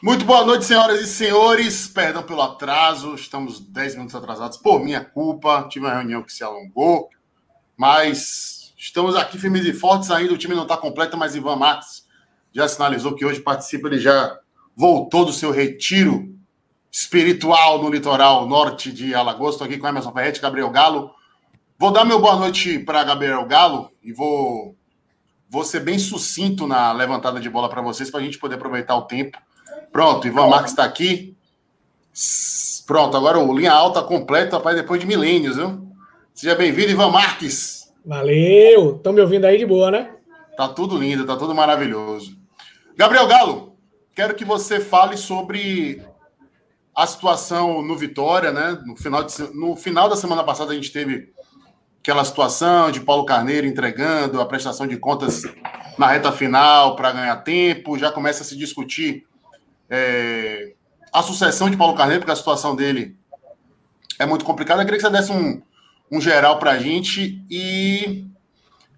Muito boa noite, senhoras e senhores. Perdão pelo atraso, estamos 10 minutos atrasados por minha culpa. Tive uma reunião que se alongou, mas estamos aqui firmes e fortes ainda. O time não está completo, mas Ivan Marques já sinalizou que hoje participa. Ele já voltou do seu retiro espiritual no litoral norte de Alagoas. Estou aqui com Emerson Ferretti, Gabriel Galo. Vou dar meu boa noite para Gabriel Galo e vou, vou ser bem sucinto na levantada de bola para vocês, para a gente poder aproveitar o tempo Pronto, Ivan Marques está aqui. Pronto, agora o linha alta completa, rapaz, depois de milênios, viu? Seja bem-vindo, Ivan Marques. Valeu! Estão me ouvindo aí de boa, né? Tá tudo lindo, tá tudo maravilhoso. Gabriel Galo, quero que você fale sobre a situação no Vitória, né? No final, de, no final da semana passada a gente teve aquela situação de Paulo Carneiro entregando a prestação de contas na reta final para ganhar tempo, já começa a se discutir é, a sucessão de Paulo Carneiro, porque a situação dele é muito complicada. Eu queria que você desse um, um geral para a gente e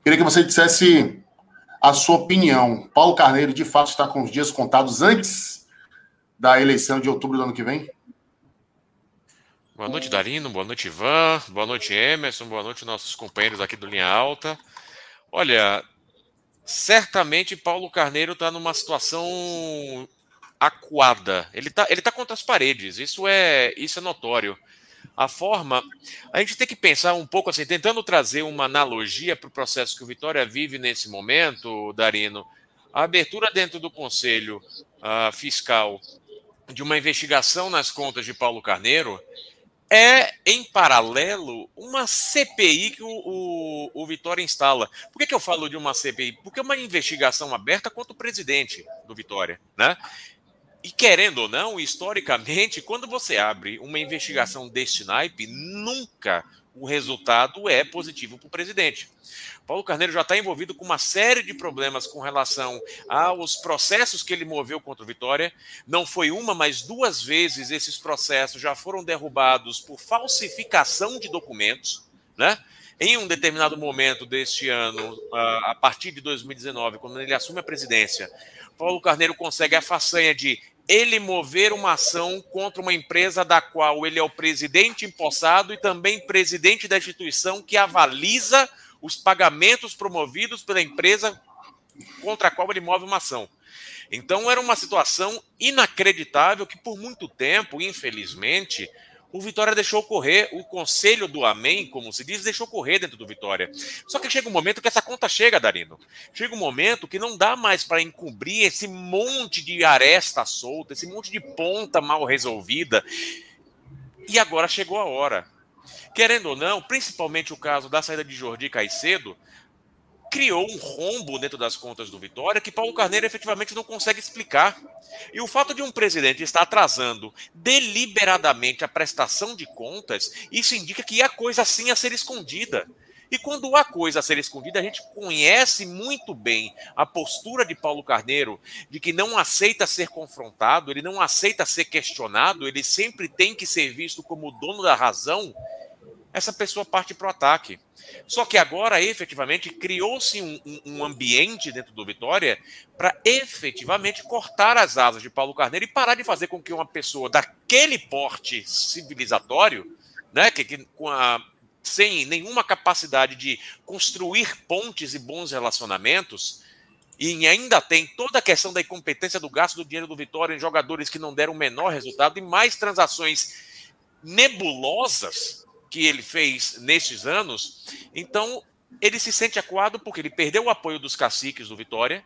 queria que você dissesse a sua opinião. Paulo Carneiro, de fato, está com os dias contados antes da eleição de outubro do ano que vem? Boa noite, Darino. Boa noite, Ivan. Boa noite, Emerson. Boa noite, nossos companheiros aqui do Linha Alta. Olha, certamente Paulo Carneiro está numa situação acuada. Ele está ele tá contra as paredes. Isso é, isso é notório. A forma. A gente tem que pensar um pouco assim, tentando trazer uma analogia para o processo que o Vitória vive nesse momento, Darino. A abertura dentro do Conselho uh, Fiscal de uma investigação nas contas de Paulo Carneiro é, em paralelo, uma CPI que o, o, o, Vitória instala. Por que, que eu falo de uma CPI? Porque é uma investigação aberta contra o presidente do Vitória. Né? E querendo ou não, historicamente, quando você abre uma investigação deste naipe, nunca o resultado é positivo para o presidente. Paulo Carneiro já está envolvido com uma série de problemas com relação aos processos que ele moveu contra o Vitória. Não foi uma, mas duas vezes esses processos já foram derrubados por falsificação de documentos, né? Em um determinado momento deste ano, a partir de 2019, quando ele assume a presidência, Paulo Carneiro consegue a façanha de ele mover uma ação contra uma empresa da qual ele é o presidente empossado e também presidente da instituição que avaliza os pagamentos promovidos pela empresa contra a qual ele move uma ação. Então era uma situação inacreditável que por muito tempo, infelizmente, o Vitória deixou correr, o conselho do Amém, como se diz, deixou correr dentro do Vitória. Só que chega um momento que essa conta chega, Darino. Chega um momento que não dá mais para encobrir esse monte de aresta solta, esse monte de ponta mal resolvida. E agora chegou a hora. Querendo ou não, principalmente o caso da saída de Jordi Caicedo, criou um rombo dentro das contas do Vitória que Paulo Carneiro efetivamente não consegue explicar. E o fato de um presidente estar atrasando deliberadamente a prestação de contas, isso indica que há coisa assim a ser escondida. E quando há coisa a ser escondida, a gente conhece muito bem a postura de Paulo Carneiro, de que não aceita ser confrontado, ele não aceita ser questionado, ele sempre tem que ser visto como dono da razão. Essa pessoa parte para o ataque. Só que agora, efetivamente, criou-se um, um, ambiente dentro do Vitória para efetivamente cortar as asas de Paulo Carneiro e parar de fazer com que uma pessoa daquele porte civilizatório, né, que, que com a, sem nenhuma capacidade de construir pontes e bons relacionamentos, e ainda tem toda a questão da incompetência do gasto do dinheiro do Vitória em jogadores que não deram o menor resultado e mais transações nebulosas que ele fez nesses anos, então ele se sente acuado porque ele perdeu o apoio dos caciques do Vitória,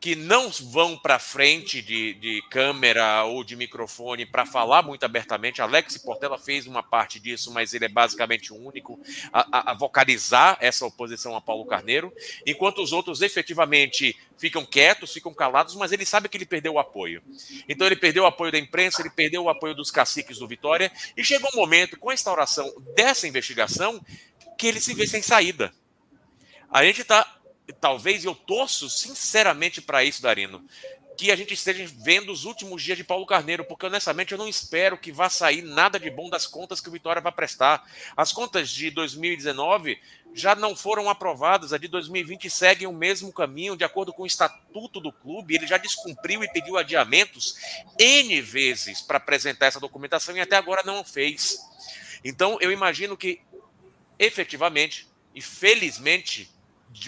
que não vão para frente de, de, câmera ou de microfone para falar muito abertamente. Alex Portela fez uma parte disso, mas ele é basicamente o único a, a, vocalizar essa oposição a Paulo Carneiro, enquanto os outros efetivamente ficam quietos, ficam calados, mas ele sabe que ele perdeu o apoio. Então ele perdeu o apoio da imprensa, ele perdeu o apoio dos caciques do Vitória, e chegou um momento, com a instauração dessa investigação, que ele se vê sem saída. A gente está talvez eu torço sinceramente para isso, Darino, que a gente esteja vendo os últimos dias de Paulo Carneiro, porque honestamente eu não espero que vá sair nada de bom das contas que o Vitória vai prestar. As contas de 2019 já não foram aprovadas, a de 2020 seguem o mesmo caminho, de acordo com o estatuto do clube. Ele já descumpriu e pediu adiamentos N vezes para apresentar essa documentação e até agora não fez. Então eu imagino que efetivamente e felizmente,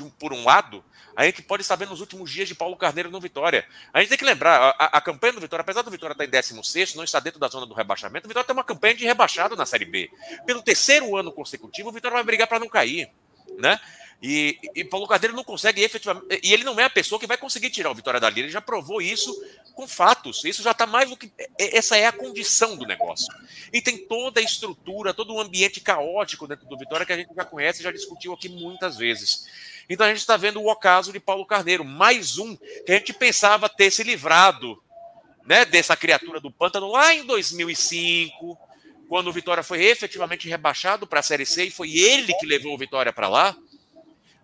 um, por um lado, a gente pode saber nos últimos dias de Paulo Carneiro no Vitória. A gente tem que lembrar, a, a campanha do Vitória, apesar do Vitória estar em 16, não está dentro da zona do rebaixamento, o Vitória tem uma campanha de rebaixado na Série B. Pelo terceiro ano consecutivo, o Vitória vai brigar para não cair. Né? E, e, Paulo Carneiro não consegue efetivamente. E ele não é a pessoa que vai conseguir tirar o Vitória dali. Ele já provou isso com fatos. Isso já está mais do que. Essa é a condição do negócio. E tem toda a estrutura, todo o ambiente caótico dentro do Vitória que a gente já conhece e já discutiu aqui muitas vezes. Então a gente está vendo o ocaso de Paulo Carneiro, mais um que a gente pensava ter se livrado né, dessa criatura do pântano lá em 2005, quando o Vitória foi efetivamente rebaixado para a Série C e foi ele que levou o Vitória para lá.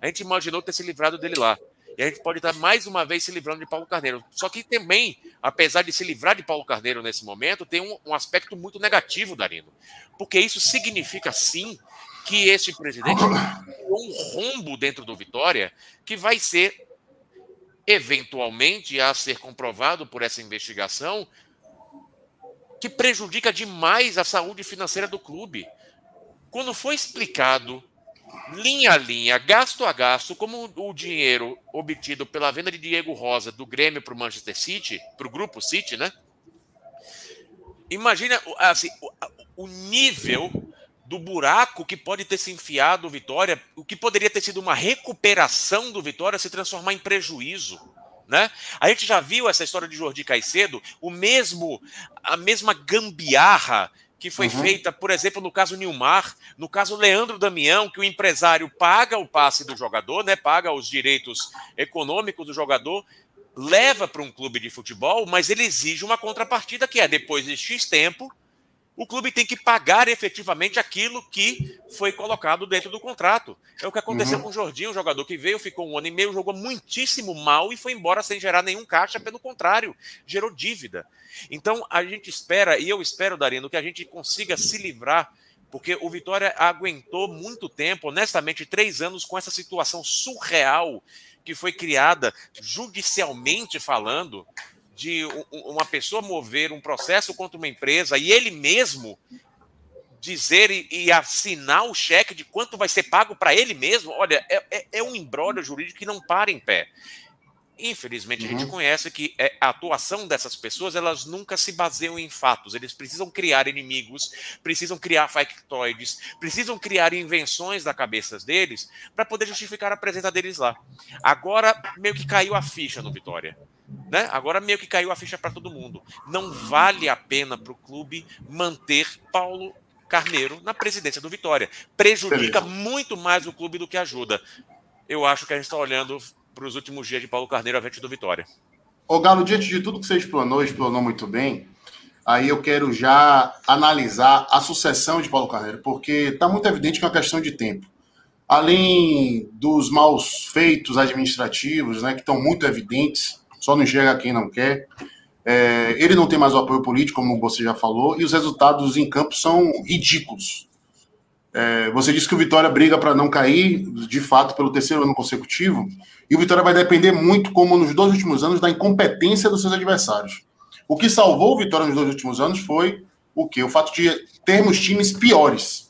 A gente imaginou ter se livrado dele lá. E a gente pode estar mais uma vez se livrando de Paulo Carneiro. Só que também, apesar de se livrar de Paulo Carneiro nesse momento, tem um, um aspecto muito negativo, Darino. Porque isso significa, sim, que esse presidente um rombo dentro do Vitória que vai ser eventualmente a ser comprovado por essa investigação que prejudica demais a saúde financeira do clube. Quando foi explicado linha a linha, gasto a gasto, como o dinheiro obtido pela venda de Diego Rosa do Grêmio para o Manchester City, para o grupo City, né? Imagina assim, o nível do buraco que pode ter se enfiado o Vitória, o que poderia ter sido uma recuperação do Vitória se transformar em prejuízo. Né? A gente já viu essa história de Jordi Caicedo, o mesmo, a mesma gambiarra que foi uhum. feita, por exemplo, no caso Nilmar, no caso Leandro Damião, que o empresário paga o passe do jogador, né, paga os direitos econômicos do jogador, leva para um clube de futebol, mas ele exige uma contrapartida que é depois de X tempo o clube tem que pagar efetivamente aquilo que foi colocado dentro do contrato. É o que aconteceu uhum. com o Jorginho, um jogador que veio, ficou um ano e meio, jogou muitíssimo mal e foi embora sem gerar nenhum caixa, pelo contrário, gerou dívida. Então a gente espera, e eu espero, Darino, que a gente consiga se livrar, porque o Vitória aguentou muito tempo, honestamente, três anos com essa situação surreal que foi criada judicialmente falando de uma pessoa mover um processo contra uma empresa e ele mesmo dizer e, assinar o cheque de quanto vai ser pago para ele mesmo, olha, é, é, é um embrólio jurídico que não para em pé. Infelizmente, uhum. a gente uhum. conhece que é, a atuação dessas pessoas, elas nunca se baseiam em fatos. Eles precisam criar inimigos, precisam criar factoides, precisam criar invenções da cabeça deles para poder justificar a presença deles lá. Agora, meio que caiu a ficha no Vitória. Né? Agora meio que caiu a ficha para todo mundo. Não vale a pena para o clube manter Paulo Carneiro na presidência do Vitória. Prejudica muito mais o clube do que ajuda. Eu acho que a gente está olhando para os últimos dias de Paulo Carneiro à frente do Vitória. Ô Galo, diante de tudo que você explanou, explanou muito bem, aí eu quero já analisar a sucessão de Paulo Carneiro, porque está muito evidente que é uma questão de tempo. Além dos maus feitos administrativos, né, que estão muito evidentes, só não enxerga quem não quer. É, ele não tem mais o apoio político, como você já falou, e os resultados em campo são ridículos. É, você disse que o Vitória briga para não cair, de fato, pelo terceiro ano consecutivo, e o Vitória vai depender muito, como nos dois últimos anos, da incompetência dos seus adversários. O que salvou o Vitória nos dois últimos anos foi o quê? O fato de termos times piores.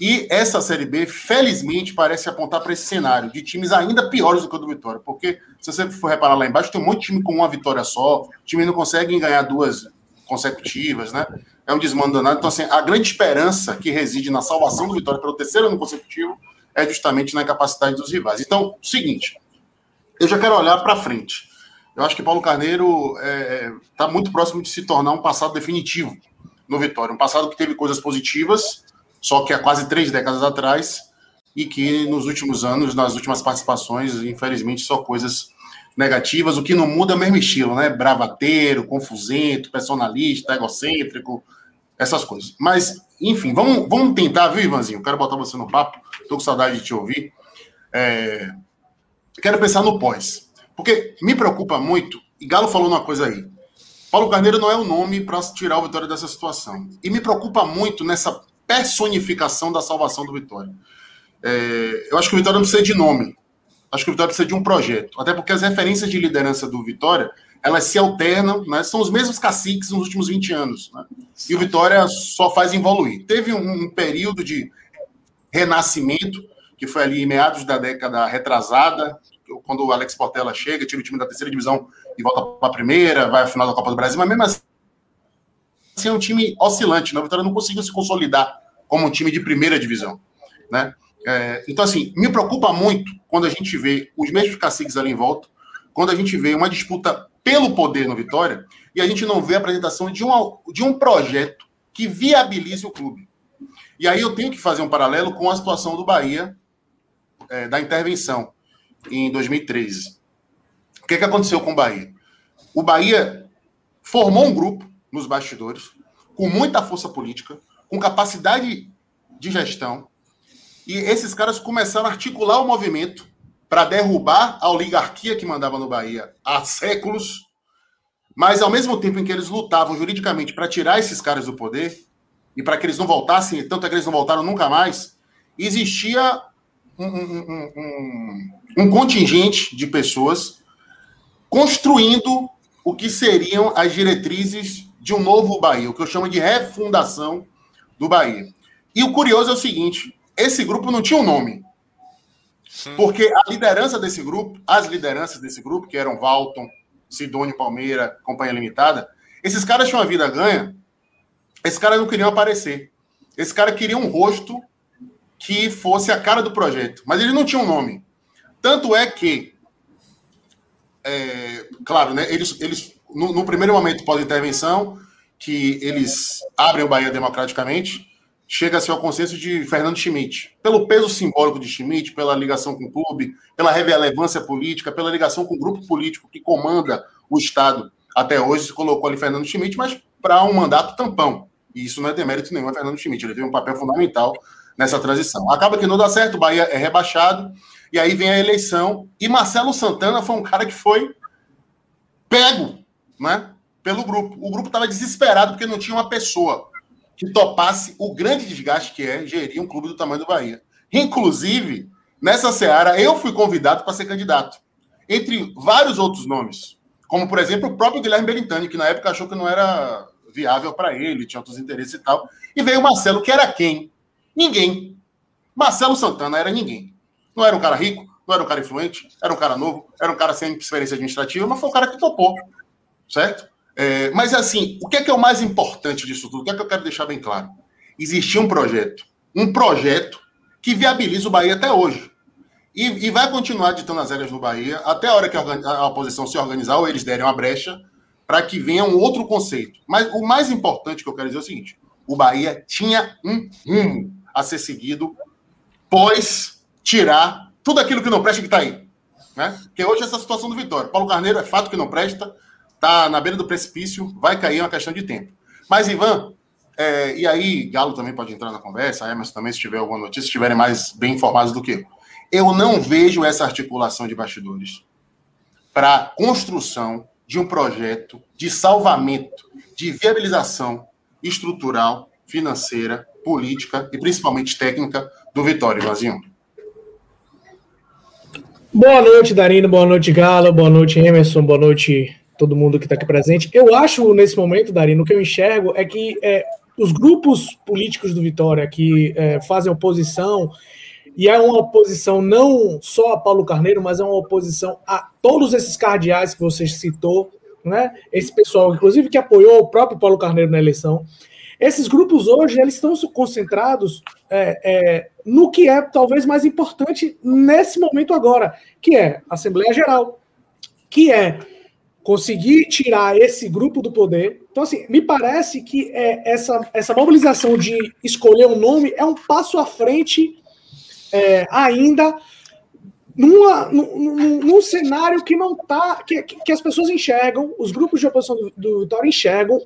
E essa Série B, felizmente, parece apontar para esse cenário de times ainda piores do que o do Vitória. Porque, se você for reparar lá embaixo, tem um monte de time com uma vitória só. O time não consegue ganhar duas consecutivas, né? É um desmando danado. Então, assim, a grande esperança que reside na salvação do Vitória pelo terceiro ano consecutivo é justamente na incapacidade dos rivais. Então, seguinte, eu já quero olhar para frente. Eu acho que Paulo Carneiro está é, tá muito próximo de se tornar um passado definitivo no Vitória. Um passado que teve coisas positivas, só que há quase três décadas atrás, e que nos últimos anos, nas últimas participações, infelizmente, só coisas negativas, o que não muda é o mesmo estilo, né? Bravateiro, confusento, personalista, egocêntrico, essas coisas. Mas, enfim, vamos, vamos tentar, viu, Ivanzinho? Quero botar você no papo, tô com saudade de te ouvir. É... quero pensar no pós. Porque me preocupa muito, e Galo falou uma coisa aí. Paulo Carneiro não é o nome para tirar o Vitória dessa situação. E me preocupa muito nessa personificação da salvação do Vitória. É, eu acho que o Vitória não precisa de nome. Acho que o Vitória precisa de um projeto. Até porque as referências de liderança do Vitória, elas se alternam, né? são os mesmos caciques nos últimos 20 anos. Né? E o Vitória só faz evoluir. Teve um, um período de renascimento, que foi ali em meados da década retrasada, quando o Alex Portela chega, tira o time da terceira divisão e volta para a primeira, vai à final da Copa do Brasil, mas mesmo assim é um time oscilante, né? O Vitória não conseguiu se consolidar como um time de primeira divisão, né? É, então, assim, me preocupa muito quando a gente vê os mesmos caciques ali em volta, quando a gente vê uma disputa pelo poder no Vitória e a gente não vê a apresentação de, uma, de um projeto que viabilize o clube. E aí eu tenho que fazer um paralelo com a situação do Bahia, é, da intervenção em 2013. O que, que aconteceu com o Bahia? O Bahia formou um grupo nos bastidores, com muita força política, com capacidade de gestão, e esses caras começaram a articular o movimento para derrubar a oligarquia que mandava no Bahia há séculos, mas ao mesmo tempo em que eles lutavam juridicamente para tirar esses caras do poder e para que eles não voltassem, tanto é que eles não voltaram nunca mais, existia um, um, um, um contingente de pessoas construindo o que seriam as diretrizes de um novo Bahia, o que eu chamo de refundação do Bahia. E o curioso é o seguinte: esse grupo não tinha um nome. Porque a liderança desse grupo, as lideranças desse grupo, que eram Walton, Sidônio Palmeira, Companhia Limitada, esses caras tinham uma vida ganha, esses caras não queriam aparecer. Esses caras queriam um rosto que fosse a cara do projeto, mas eles não tinham nome. Tanto é que, é, claro, né, eles, eles no, no primeiro momento pós-intervenção, que eles abrem o Bahia democraticamente, chega-se ao consenso de Fernando Schmidt. Pelo peso simbólico de Schmidt, pela ligação com o clube, pela relevância política, pela ligação com o grupo político que comanda o Estado até hoje, se colocou ali Fernando Schmidt, mas para um mandato tampão. E isso não é demérito nenhum a Fernando Schmidt, ele teve um papel fundamental nessa transição. Acaba que não dá certo, o Bahia é rebaixado, e aí vem a eleição, e Marcelo Santana foi um cara que foi pego, né, pelo grupo. O grupo estava desesperado porque não tinha uma pessoa que topasse o grande desgaste que é gerir um clube do tamanho do Bahia. Inclusive, nessa seara, eu fui convidado para ser candidato, entre vários outros nomes, como, por exemplo, o próprio Guilherme Belintani, que na época achou que não era viável para ele, tinha outros interesses e tal. E veio o Marcelo, que era quem? Ninguém. Marcelo Santana era ninguém. Não era um cara rico, não era um cara influente, era um cara novo, era um cara sem experiência administrativa, mas foi um cara que topou, certo? É, mas assim, o que é que é o mais importante disso tudo? O que é que eu quero deixar bem claro? Existia um projeto, um projeto que viabiliza o Bahia até hoje. E, e vai continuar ditando as regras no Bahia até a hora que a, a oposição se organizar ou eles derem uma brecha para que venha um outro conceito. Mas o mais importante que eu quero dizer é o seguinte: o Bahia tinha um rumo a ser seguido pós tirar tudo aquilo que não presta que está aí. Né? Porque hoje essa situação do Vitória. Paulo Carneiro é fato que não presta, está na beira do precipício, vai cair, é uma questão de tempo. Mas, Ivan, é, e aí, Galo também pode entrar na conversa, Emerson também, se tiver alguma notícia, se estiverem mais bem informados do que eu. Eu não vejo essa articulação de bastidores para construção de um projeto de salvamento, de viabilização estrutural, financeira, política e principalmente técnica do Vitória, Ivanzinho. Boa noite, Darino. Boa noite, Galo. Boa noite, Emerson. Boa noite, todo mundo que está aqui presente. Eu acho, nesse momento, Darino, o que eu enxergo é que é, os grupos políticos do Vitória que é, fazem oposição, e é uma oposição não só a Paulo Carneiro, mas é uma oposição a todos esses cardeais que você citou, né? Esse pessoal, inclusive, que apoiou o próprio Paulo Carneiro na eleição. Esses grupos hoje eles estão concentrados é, é, no que é talvez mais importante nesse momento agora, que é a Assembleia Geral, que é conseguir tirar esse grupo do poder. Então, assim, me parece que é, essa, essa mobilização de escolher um nome é um passo à frente é, ainda numa, num, num, cenário que não está. Que, que, as pessoas enxergam, os grupos de oposição do, do Vitória enxergam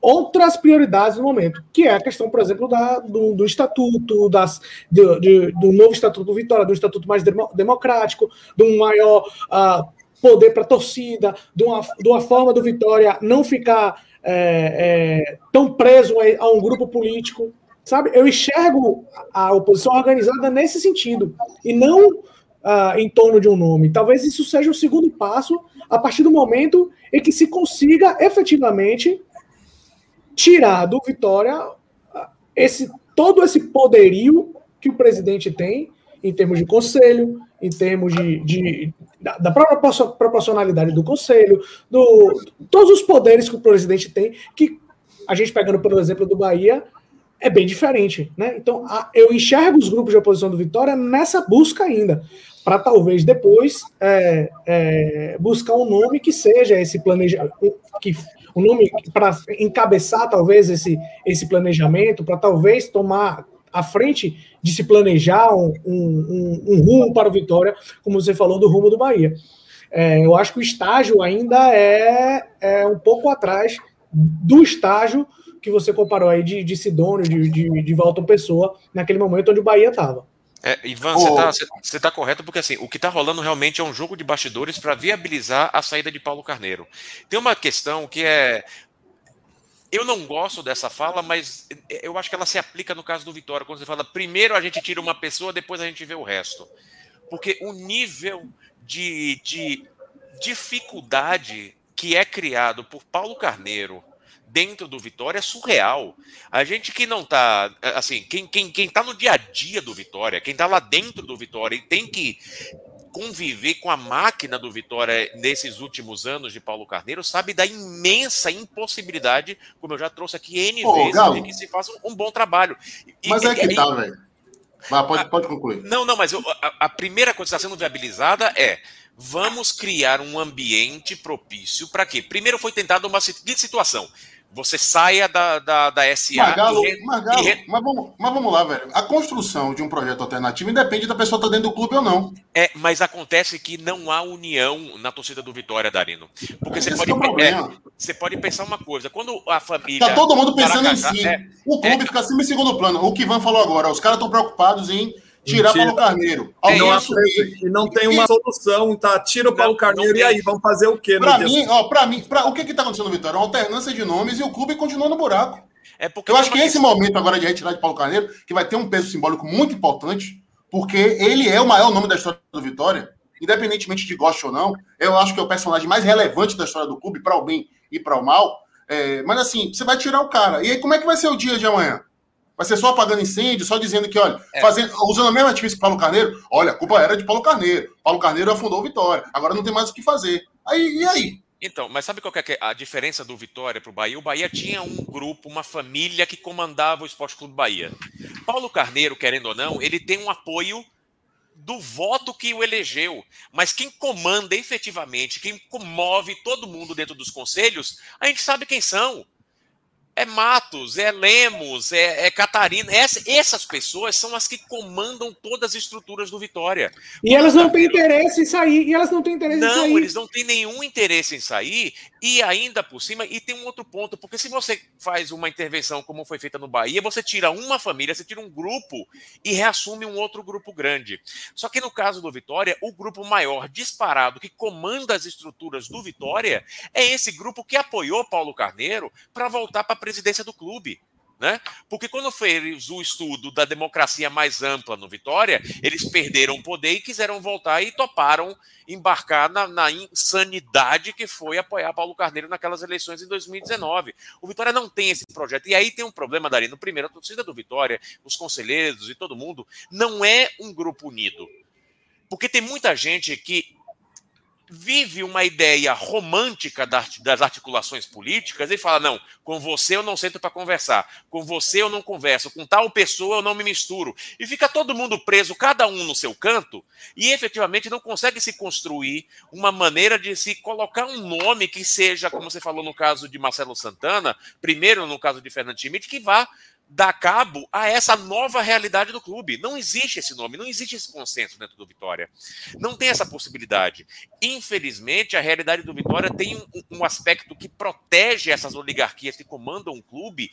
outras prioridades no momento, que é a questão, por exemplo, da, do, do estatuto, das, do, de, do novo estatuto do Vitória, do estatuto mais democrático, de um maior uh, poder para a torcida, de uma, de uma forma do Vitória não ficar é, é, tão preso a, a um grupo político, sabe? Eu enxergo a oposição organizada nesse sentido, e não uh, em torno de um nome. Talvez isso seja o segundo passo a partir do momento em que se consiga efetivamente tirar do Vitória ah, esse todo esse poderio que o presidente tem em termos de conselho, em termos de, de da, da, própria proporcionalidade do conselho, do todos os poderes que o presidente tem, que a gente pegando pelo exemplo do Bahia é bem diferente, né? Então a, eu enxergo os grupos de oposição do Vitória nessa busca ainda, para talvez depois é, é, buscar um nome que seja esse planejamento, que um nome para encabeçar talvez esse, esse planejamento, para talvez tomar à frente de se planejar um, um, um, rumo para o Vitória, como você falou do rumo do Bahia. É, eu acho que o estágio ainda é, é um pouco atrás do estágio que você comparou aí de, de Sidônio, de, de, de Walton Pessoa, naquele momento onde o Bahia estava. É, Ivan, você está tá correto, porque assim, o que está rolando realmente é um jogo de bastidores para viabilizar a saída de Paulo Carneiro. Tem uma questão que é. Eu não gosto dessa fala, mas eu acho que ela se aplica no caso do Vitória, quando você fala primeiro a gente tira uma pessoa, depois a gente vê o resto. Porque o nível de, de dificuldade que é criado por Paulo Carneiro dentro do Vitória é surreal. A gente que não tá, assim, quem, quem, quem tá no dia a dia do Vitória, quem tá lá dentro do Vitória e tem que conviver com a máquina do Vitória nesses últimos anos de Paulo Carneiro, sabe da imensa impossibilidade, como eu já trouxe aqui N Pô, vezes, Galo, de que se faça um, bom trabalho. E, mas é que e, tá, velho. Pode, pode concluir. Não, não, mas eu, a, a primeira coisa que está sendo viabilizada é vamos criar um ambiente propício para quê? Primeiro foi tentada uma situação você saia da, da, da SA. Magalo, e, Magalo, e... mas, vamos, mas vamos lá, velho. A construção de um projeto alternativo independe da pessoa estar tá dentro do clube ou não. É, mas acontece que não há união na torcida do Vitória, Darino. Porque você pode, é, é você pode pensar uma coisa: quando a família. Tá todo mundo pensando em si. É, o clube é, fica sempre em segundo plano. O que Ivan falou agora, os caras estão preocupados em tirar Paulo Carneiro. É não e não tem uma solução, tá? Tira o Paulo Carneiro e aí, vamos fazer o quê? Para mim, ó, para mim, pra, o que que tá acontecendo no Vitória? Uma alternância de nomes e o clube continua no buraco. É porque eu acho que esse momento agora de retirar de Paulo Carneiro, que vai ter um peso simbólico muito importante, porque ele é o maior nome da história do Vitória, independentemente de gosto ou não. Eu acho que é o personagem mais relevante da história do clube, para o bem e para o mal. É, mas assim, você vai tirar o cara. E aí, como é que vai ser o dia de amanhã? Vai ser só apagando incêndio, só dizendo que, olha, é. fazendo, usando a mesma artifício que Paulo Carneiro, olha, a culpa era de Paulo Carneiro. Paulo Carneiro afundou o Vitória. Agora não tem mais o que fazer. Aí, e aí? Então, mas sabe qual é a diferença do Vitória para o Bahia? O Bahia tinha um grupo, uma família que comandava o Esporte Clube Bahia. Paulo Carneiro, querendo ou não, ele tem um apoio do voto que o elegeu. Mas quem comanda efetivamente, quem comove todo mundo dentro dos conselhos, a gente sabe quem são é Matos, é Lemos, é, é Catarina. Essa, essas pessoas são as que comandam todas as estruturas do Vitória. E elas não têm interesse em sair. E elas não têm interesse não, em sair. Não, eles não têm nenhum interesse em sair. E ainda por cima, e tem um outro ponto, porque se você faz uma intervenção como foi feita no Bahia, você tira uma família, você tira um grupo e reassume um outro grupo grande. Só que no caso do Vitória, o grupo maior disparado que comanda as estruturas do Vitória é esse grupo que apoiou Paulo Carneiro para voltar para presidência do clube. Né? Porque quando fez o estudo da democracia mais ampla no Vitória, eles perderam o poder e quiseram voltar e toparam embarcar na, na, insanidade que foi apoiar Paulo Carneiro naquelas eleições em 2019. O Vitória não tem esse projeto. E aí tem um problema, Darino. Primeiro, a torcida do Vitória, os conselheiros e todo mundo, não é um grupo unido. Porque tem muita gente que vive uma ideia romântica das articulações políticas e fala: não, com você eu não sento para conversar, com você eu não converso, com tal pessoa eu não me misturo. E fica todo mundo preso, cada um no seu canto, e efetivamente não consegue se construir uma maneira de se colocar um nome que seja, como você falou no caso de Marcelo Santana, primeiro no caso de Fernando Schmidt, que vá dar cabo a essa nova realidade do clube. Não existe esse nome, não existe esse consenso dentro do Vitória. Não tem essa possibilidade. Infelizmente, a realidade do Vitória tem um, um aspecto que protege essas oligarquias que comandam o clube,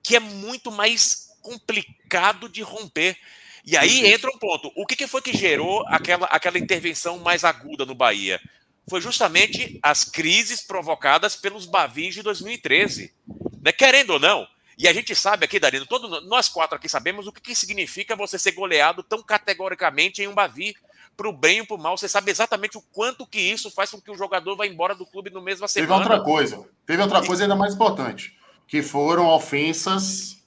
que é muito mais complicado de romper. E aí entra um ponto. O que, que foi que gerou aquela, aquela intervenção mais aguda no Bahia? Foi justamente as crises provocadas pelos Bavis de 2013. Né? Querendo ou não, e a gente sabe aqui, Darino, todos nós quatro aqui sabemos o que, que significa você ser goleado tão categoricamente em um Bavi. Para o bem ou para o mal, você sabe exatamente o quanto que isso faz com que o jogador vá embora do clube no mesmo semana. Teve outra coisa, teve outra coisa ainda mais importante, que foram ofensas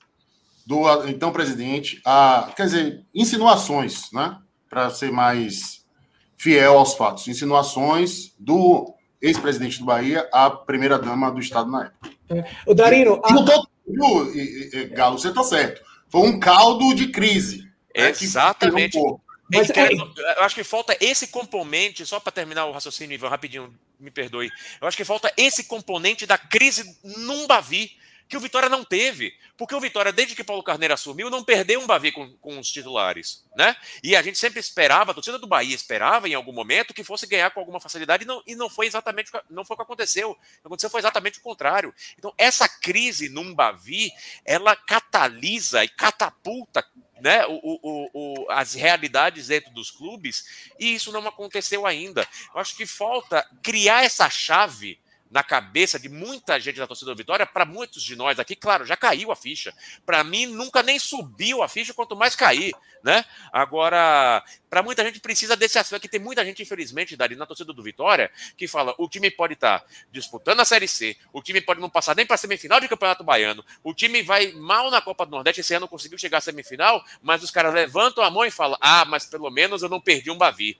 do então presidente, a, quer dizer, insinuações, né? Para ser mais fiel aos fatos, insinuações do ex-presidente do Bahia à primeira-dama do Estado na época. É. O Darino. E, tô, Galo, você está certo. Foi um caldo de crise. Né, Exatamente. Um Mas, é... Eu acho que falta esse componente, só para terminar o raciocínio, Ivan, rapidinho, me perdoe. Eu acho que falta esse componente da crise num Bavi que o Vitória não teve. Porque o Vitória, desde que Paulo Carneiro assumiu, não perdeu um Bavi com, com os titulares. Né? E a gente sempre esperava, a torcida do Bahia esperava em algum momento que fosse ganhar com alguma facilidade, e não, e não foi exatamente não foi o que aconteceu. O que aconteceu foi exatamente o contrário. Então, essa crise num Bavi, ela catalisa e catapulta né, o, o, o, as realidades dentro dos clubes, e isso não aconteceu ainda. Eu acho que falta criar essa chave na cabeça de muita gente da torcida do Vitória, para muitos de nós aqui, claro, já caiu a ficha. Para mim, nunca nem subiu a ficha, quanto mais cair, né? Agora, para muita gente precisa desse aspecto, que tem muita gente, infelizmente, Dari, na torcida do Vitória, que fala: o time pode estar tá disputando a Série C, o time pode não passar nem para a semifinal de Campeonato Baiano, o time vai mal na Copa do Nordeste, esse ano conseguiu chegar à semifinal, mas os caras levantam a mão e falam: ah, mas pelo menos eu não perdi um Bavi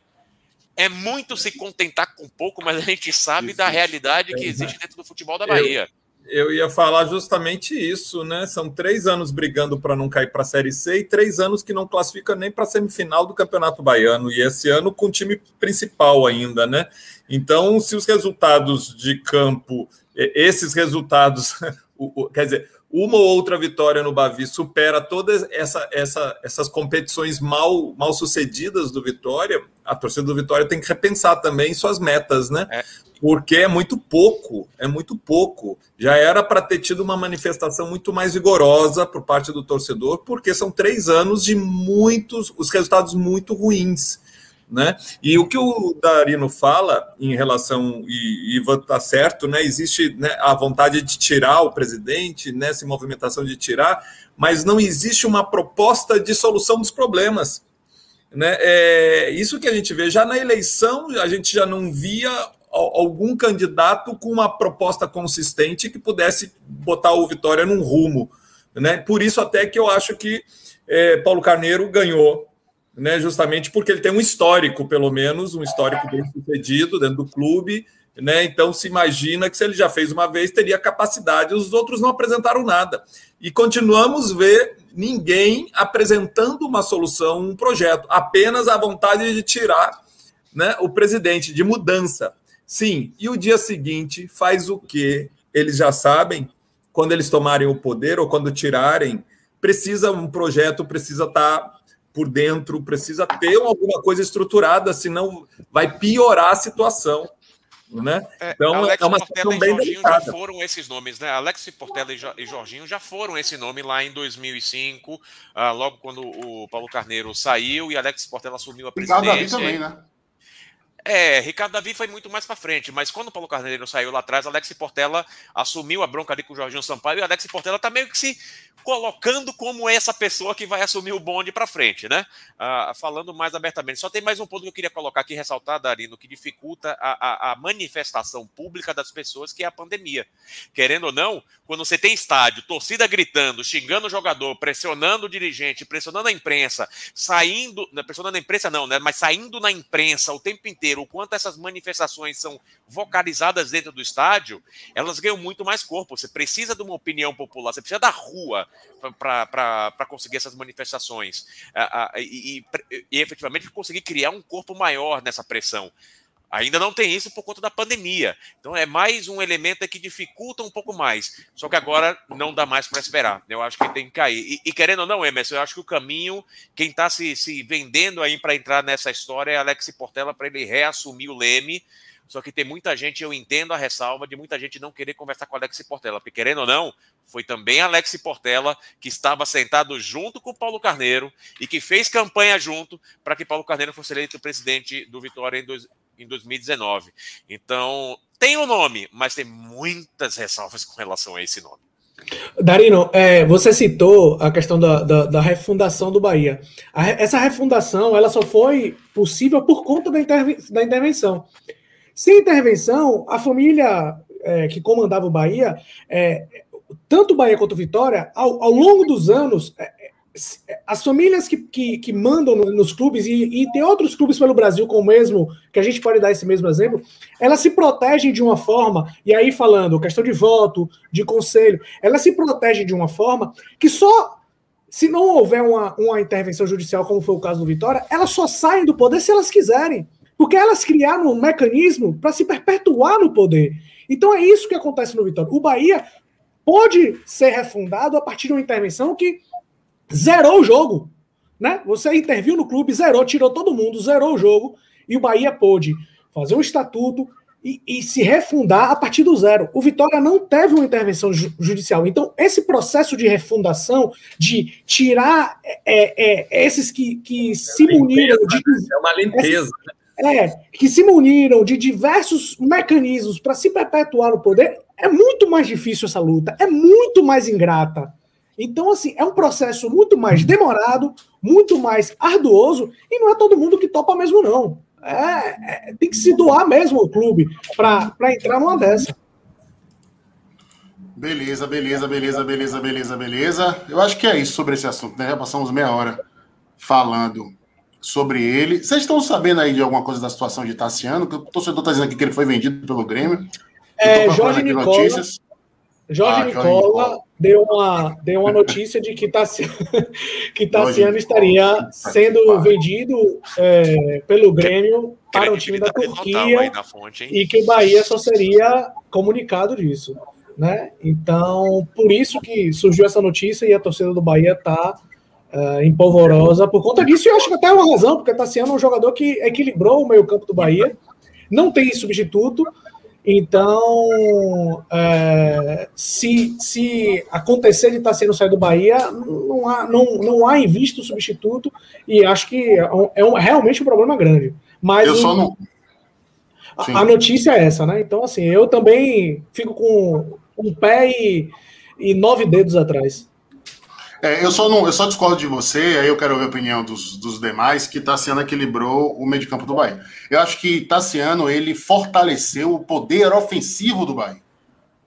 é muito se contentar com pouco, mas a gente sabe existe. da realidade que existe dentro do futebol da Bahia. Eu, eu ia falar justamente isso, né? São três anos brigando para não cair para a Série C e três anos que não classifica nem para a semifinal do Campeonato Baiano. E esse ano com o time principal ainda, né? Então, se os resultados de campo, esses resultados, quer dizer, uma ou outra vitória no Bavi supera todas essa, essa, essas competições mal, mal sucedidas do Vitória, a torcida do Vitória tem que repensar também suas metas, né? É. Porque é muito pouco, é muito pouco. Já era para ter tido uma manifestação muito mais vigorosa por parte do torcedor, porque são três anos de muitos, os resultados muito ruins. Né? E o que o Darino fala em relação, e Ivan está certo, né? existe né, a vontade de tirar o presidente, né, movimentação de tirar, mas não existe uma proposta de solução dos problemas. Né? É, isso que a gente vê, já na eleição, a gente já não via algum candidato com uma proposta consistente que pudesse botar o Vitória num rumo. Né? Por isso, até que eu acho que é, Paulo Carneiro ganhou né, justamente porque ele tem um histórico, pelo menos, um histórico bem sucedido dentro do clube. Né? Então se imagina que se ele já fez uma vez, teria capacidade, os outros não apresentaram nada. E continuamos ver ninguém apresentando uma solução, um projeto, apenas a vontade de tirar né, o presidente, de mudança. Sim, e o dia seguinte faz o que eles já sabem, quando eles tomarem o poder ou quando tirarem, precisa um projeto, precisa estar tá por dentro, precisa ter alguma coisa estruturada, senão vai piorar a situação. Né? É, então, Alex é uma Portela e Jorginho delicada. já foram esses nomes, né? Alex Portela e Jorginho já foram esse nome lá em 2005, ah, logo quando o Paulo Carneiro saiu e Alex Portela assumiu a presidência. Davi também, né? É, Ricardo Davi foi muito mais para frente, mas quando o Paulo Carneiro saiu lá atrás, Alex Portela assumiu a bronca ali com o Jorginho Sampaio e Alex Portela tá meio que se colocando como essa pessoa que vai assumir o bonde para frente, né? Ah, falando mais abertamente. Só tem mais um ponto que eu queria colocar aqui, ressaltar, Darino, que dificulta a, a, a, manifestação pública das pessoas, que é a pandemia. Querendo ou não, quando você tem estádio, torcida gritando, xingando o jogador, pressionando o dirigente, pressionando a imprensa, saindo, pressionando a imprensa não, né? Mas saindo na imprensa o tempo inteiro, o quanto essas manifestações são vocalizadas dentro do estádio, elas ganham muito mais corpo. Você precisa de uma opinião popular, você precisa da rua para conseguir essas manifestações e, e, e, efetivamente conseguir criar um corpo maior nessa pressão. Ainda não tem isso por conta da pandemia. Então é mais um elemento que dificulta um pouco mais. Só que agora não dá mais para esperar. Eu acho que tem que cair. E, e, querendo ou não, Emerson, eu acho que o caminho, quem está se, se vendendo aí para entrar nessa história é Alex Portela para ele reassumir o Leme. Só que tem muita gente, eu entendo a ressalva de muita gente não querer conversar com Alex Portela, porque querendo ou não, foi também Alex Portela que estava sentado junto com Paulo Carneiro e que fez campanha junto para que Paulo Carneiro fosse eleito presidente do Vitória em, dois, em 2019. Então, tem o um nome, mas tem muitas ressalvas com relação a esse nome. Darino, é, você citou a questão da, da, da refundação do Bahia. A, essa refundação ela só foi possível por conta da, interve, da intervenção. Sem intervenção, a família é, que comandava o Bahia, é, tanto o Bahia quanto o Vitória, ao, ao longo dos anos, é, as famílias que, que, que mandam nos clubes, e, e, tem outros clubes pelo Brasil com o mesmo, que a gente pode dar esse mesmo exemplo, elas se protegem de uma forma, e aí falando questão de voto, de conselho, elas se protegem de uma forma que só, se não houver uma, uma intervenção judicial, como foi o caso do Vitória, elas só saem do poder se elas quiserem. Porque elas criaram um mecanismo para se perpetuar no poder. Então é isso que acontece no Vitória. O Bahia pode ser refundado a partir de uma intervenção que zerou o jogo. Né? Você interviu no clube, zerou, tirou todo mundo, zerou o jogo, e o Bahia pôde fazer um estatuto e, e se refundar a partir do zero. O Vitória não teve uma intervenção ju judicial. Então, esse processo de refundação, de tirar é, é, é esses que, que é se muniram. De, né? é uma limpeza. é, que se muniram de diversos mecanismos para se perpetuar no poder, é muito mais difícil essa luta, é muito mais ingrata. Então, assim, é um processo muito mais demorado, muito mais arduoso, e não é todo mundo que topa mesmo, não. É, é tem que se doar mesmo o clube para entrar numa dessa. Beleza, beleza, beleza, beleza, beleza, beleza. Eu acho que é isso sobre esse assunto, né? Já passamos meia hora falando sobre ele. Vocês estão sabendo aí de alguma coisa da situação de Tassiano? Que o torcedor está dizendo aqui que ele foi vendido pelo Grêmio. É, Jorge Nicola. Jorge ah, Nicola deu uma, deu uma notícia de que Tassiano, que Tassiano estaria sendo vendido é, pelo Grêmio para o time da Turquia fonte, e que o Bahia só seria comunicado disso. Né? Então, por isso que surgiu essa notícia e a torcida do Bahia está uh, empolvorosa por conta disso. E eu acho que até é uma razão, porque Tassiano é um jogador que equilibrou o meio-campo do Bahia, não tem substituto, então, é, se, se acontecer de estar sendo saído do Bahia, não há, não, não há em vista substituto, e acho que é, um, é um, realmente um problema grande. Mas eu só não... a, a, notícia é essa, né? Então, assim, eu também fico com um pé e, e nove dedos atrás. É, eu, só não, eu só discordo de você, aí eu quero ver a opinião dos, dos demais, que Tassiano equilibrou o meio de campo do Bahia. Eu acho que Tassiano ele fortaleceu o poder ofensivo do Bahia.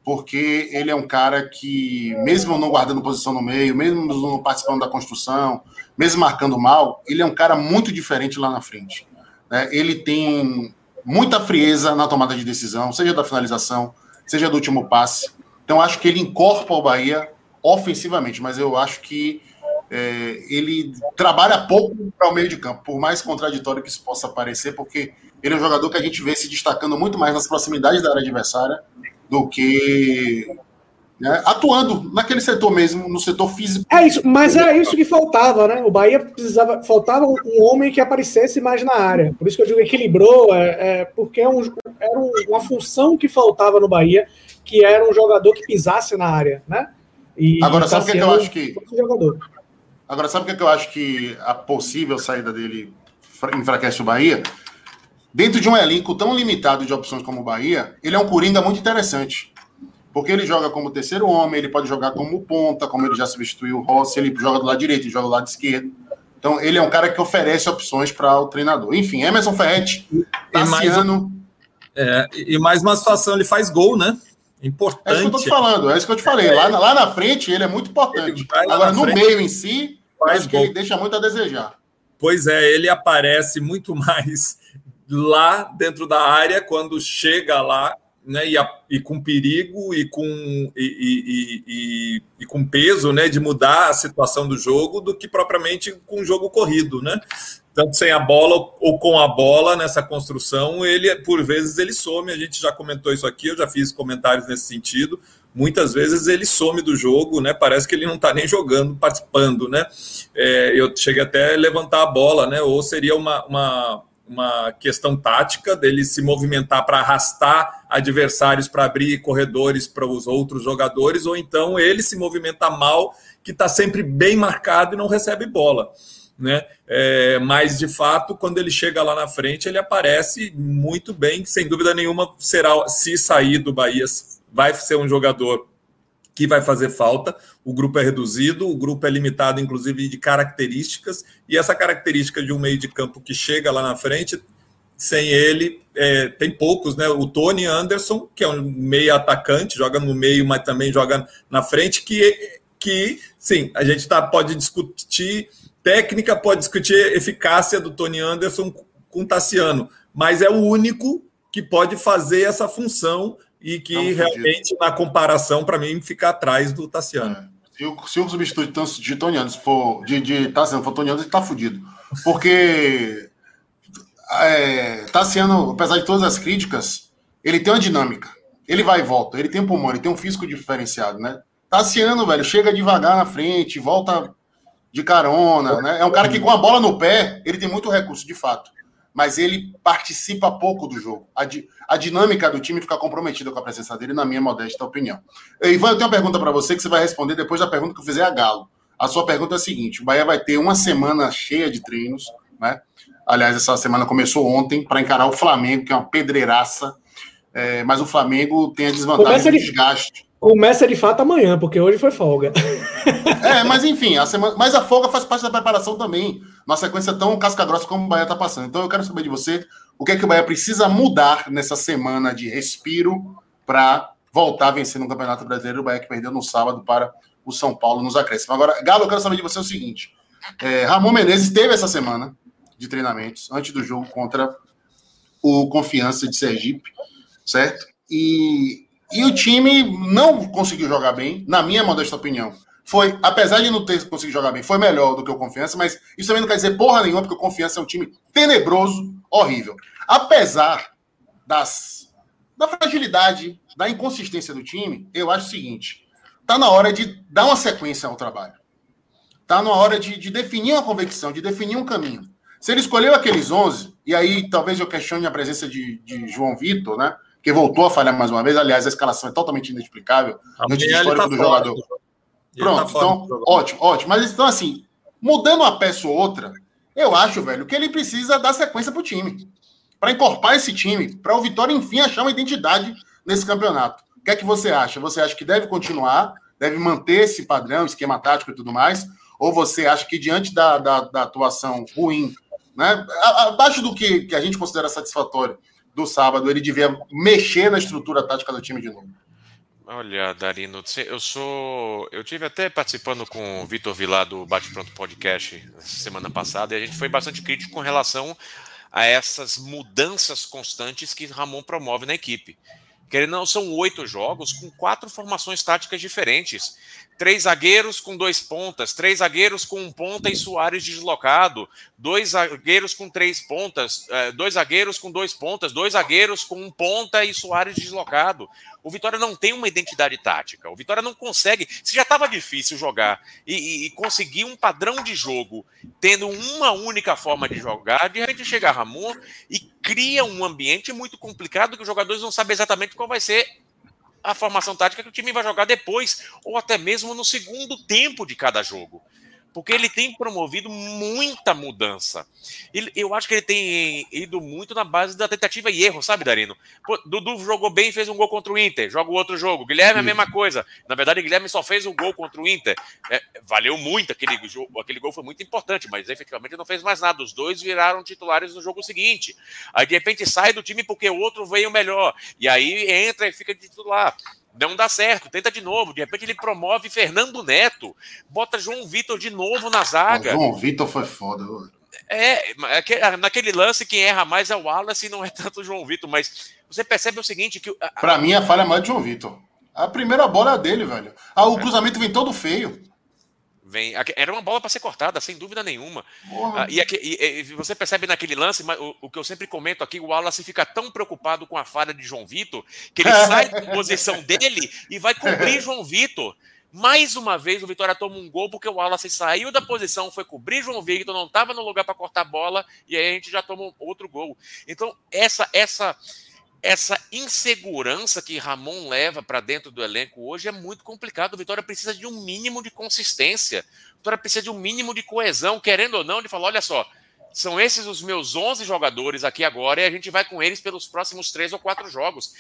Porque ele é um cara que, mesmo não guardando posição no meio, mesmo não participando da construção, mesmo marcando mal, ele é um cara muito diferente lá na frente. É, ele tem muita frieza na tomada de decisão, seja da finalização, seja do último passe. Então, acho que ele encorpa o Bahia ofensivamente, mas eu acho que é, ele trabalha pouco para o meio de campo, por mais contraditório que isso possa parecer, porque ele é um jogador que a gente vê se destacando muito mais nas proximidades da área adversária do que né, atuando naquele setor mesmo, no setor físico. É isso, mas é isso que faltava, né? O Bahia precisava, faltava um homem que aparecesse mais na área. Por isso que eu digo equilibrou, é, é porque é um, era uma função que faltava no Bahia, que era um jogador que pisasse na área, né? E Agora, sabe o que, é que eu acho que. Agora, sabe o que, é que eu acho que a possível saída dele enfraquece o Bahia? Dentro de um elenco tão limitado de opções como o Bahia, ele é um Coringa muito interessante. Porque ele joga como terceiro homem, ele pode jogar como ponta, como ele já substituiu o Rossi, ele joga do lado direito, ele joga do lado esquerdo. Então, ele é um cara que oferece opções para o treinador. Enfim, Emerson Ferretti, Tassiano. E mais, é, e mais uma situação, ele faz gol, né? Importante. É isso que eu tô te falando, é isso que eu te falei. Lá, lá na frente ele é muito importante. Agora, no frente, meio em si, acho que ele deixa muito a desejar. Pois é, ele aparece muito mais lá dentro da área quando chega lá né, e, a, e, com perigo e com, e, e, e, com peso né, de mudar a situação do jogo do que propriamente com o jogo corrido. Né? Tanto sem a bola ou com a bola nessa construção, ele por vezes ele some. A gente já comentou isso aqui, eu já fiz comentários nesse sentido. Muitas vezes ele some do jogo, né? Parece que ele não está nem jogando, participando, né? É, eu cheguei até a levantar a bola, né? Ou seria uma, uma uma questão tática dele se movimentar para arrastar adversários para abrir corredores para os outros jogadores, ou então ele se movimenta mal, que está sempre bem marcado e não recebe bola. Né? É, mas de fato, quando ele chega lá na frente, ele aparece muito bem, sem dúvida nenhuma, será se sair do Bahia, vai ser um jogador que vai fazer falta. O grupo é reduzido, o grupo é limitado, inclusive, de características, e essa característica de um meio de campo que chega lá na frente, sem ele, é, tem poucos, né? O Tony Anderson, que é um meio atacante, joga no meio, mas também joga na frente, que, que sim, a gente tá, pode discutir técnica, pode discutir eficácia do Tony Anderson com o Tassiano, mas é o único que pode fazer essa função e que realmente, na comparação, para mim, fica atrás do Tassiano. É. Se, o, se o substituto de Tony Anderson for de, de Tassiano for Tony Anderson, ele tá fudido. Porque é, Tassiano, apesar de todas as críticas, ele tem uma dinâmica. Ele vai e volta, ele tem um pulmão, ele tem um físico diferenciado, né? Tassiano, velho, chega devagar na frente, volta de carona, né? É um cara que com a bola no pé, ele tem muito recurso, de fato mas ele participa pouco do jogo. A, di, a, dinâmica do time fica comprometida com a presença dele, na minha modesta opinião. Ivan, eu tenho uma pergunta para você que você vai responder depois da pergunta que eu fizer a Galo. A sua pergunta é a seguinte: o Bahia vai ter uma semana cheia de treinos, né? Aliás, essa semana começou ontem para encarar o Flamengo, que é uma pedreiraça, é, mas o Flamengo tem a desvantagem do desgaste. Começa de fato amanhã, porque hoje foi folga. É, mas enfim, a semana, mas a folga faz parte da preparação também. Uma sequência tão casca-grossa como o Bahia está passando. Então eu quero saber de você o que é que o Bahia precisa mudar nessa semana de respiro para voltar a vencer no Campeonato Brasileiro. O Bahia que perdeu no sábado para o São Paulo nos acréscimos. Agora, Galo, eu quero saber de você o seguinte: é, Ramon Menezes teve essa semana de treinamentos antes do jogo contra o Confiança de Sergipe, certo? E e o time não conseguiu jogar bem, na minha modesta opinião. Foi, apesar de não ter conseguido jogar bem, foi melhor do que o Confiança, mas isso também não quer dizer porra nenhuma, porque o Confiança é um time tenebroso, horrível. Apesar das, da fragilidade, da inconsistência do time, eu acho o seguinte: tá na hora de dar uma sequência ao trabalho. Tá na hora de, de definir uma convicção, de definir um caminho. Se ele escolheu aqueles 11, e aí talvez eu questione a presença de, de João Vitor, né? Que voltou a falhar mais uma vez. Aliás, a escalação é totalmente inexplicável no histórico tá do fora, jogador. Pronto, tá então, ótimo, ótimo. Mas então, assim, mudando uma peça ou outra, eu acho, velho, que ele precisa dar sequência pro time. Para encorpar esse time, para o Vitória, enfim, achar uma identidade nesse campeonato. O que é que você acha? Você acha que deve continuar, deve manter esse padrão, esquema tático e tudo mais? Ou você acha que, diante da, da, da atuação ruim, né, abaixo do que, que a gente considera satisfatório, do sábado, ele devia mexer na estrutura tática do time de novo. Olha, Darino, eu sou. Eu tive até participando com o Vitor Vilar do Bate Pronto Podcast semana passada, e a gente foi bastante crítico com relação a essas mudanças constantes que Ramon promove na equipe. Querendo não, são oito jogos com quatro formações táticas diferentes três zagueiros com dois pontas, três zagueiros com um ponta e Soares deslocado, dois zagueiros com três pontas, é, dois zagueiros com dois pontas, dois zagueiros com um ponta e Soares deslocado. O Vitória não tem uma identidade tática. O Vitória não consegue. Se já estava difícil jogar e, e, e, conseguir um padrão de jogo, tendo uma única forma de jogar, de repente chega Ramon e cria um ambiente muito complicado que os jogadores não sabem exatamente qual vai ser a formação tática que o time vai jogar depois, ou até mesmo no segundo tempo de cada jogo porque ele tem promovido muita mudança. Ele, eu acho que ele tem ido muito na base da tentativa e erro, sabe, Darino? Pô, Dudu jogou bem e fez um gol contra o Inter, joga o outro jogo. Guilherme é a mesma coisa. Na verdade, Guilherme só fez um gol contra o Inter. É, valeu muito aquele jogo, aquele gol foi muito importante, mas efetivamente não fez mais nada. Os dois viraram titulares no jogo seguinte. Aí de repente sai do time porque o outro veio melhor. E aí entra e fica titular não dá certo, tenta de novo. De repente ele promove Fernando Neto, bota João Vitor de novo na zaga. O João Vitor foi foda. Mano. É, naquele lance, quem erra mais é o Wallace e não é tanto o João Vitor, mas você percebe o seguinte: que. Para mim, a falha é mais de João Vitor. A primeira bola é dele, velho. Ah, o cruzamento vem todo feio. Vem, era uma bola para ser cortada, sem dúvida nenhuma. Ah, e, e, e, você percebe naquele lance, o, o, que eu sempre comento aqui, o Wallace fica tão preocupado com a falha de João Vitor, que ele sai da posição dele e vai cobrir João Vitor. Mais uma vez o Vitória toma um gol porque o Wallace saiu da posição, foi cobrir João Victor, não estava no lugar para cortar a bola e aí a gente já toma outro gol. Então, essa essa essa insegurança que Ramon leva para dentro do elenco hoje é muito complicado. O Vitória precisa de um mínimo de consistência. O Vitória precisa de um mínimo de coesão, querendo ou não, de falar, olha só, são esses os meus 11 jogadores aqui agora e a gente vai com eles pelos próximos três ou quatro jogos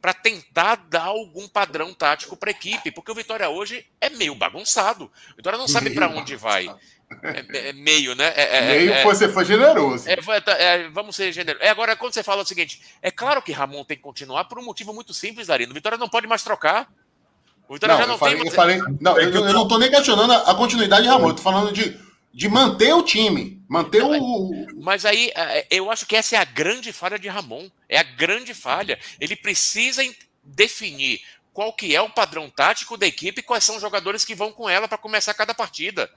para tentar dar algum padrão tático para a equipe, porque o Vitória hoje é meio bagunçado. O Vitória não sabe para onde vai. É, é, é, meio, né? É, é meio é, você foi generoso. Tá, vamos ser generosos. É, agora, quando você fala o seguinte, é claro que Ramon tem que continuar por um motivo muito simples, Arino. O Vitória não pode mais trocar. O Vitória não, já não falei, tem mais. Eu falei, não, eu, eu não estou nem questionando a, a continuidade de Ramon, eu tô falando de, de manter o time. Manter não, o. Mas aí, eu acho que essa é a grande falha de Ramon. É a grande falha. Ele precisa definir qual que é o padrão tático da equipe e quais são os jogadores que vão com ela para começar cada partida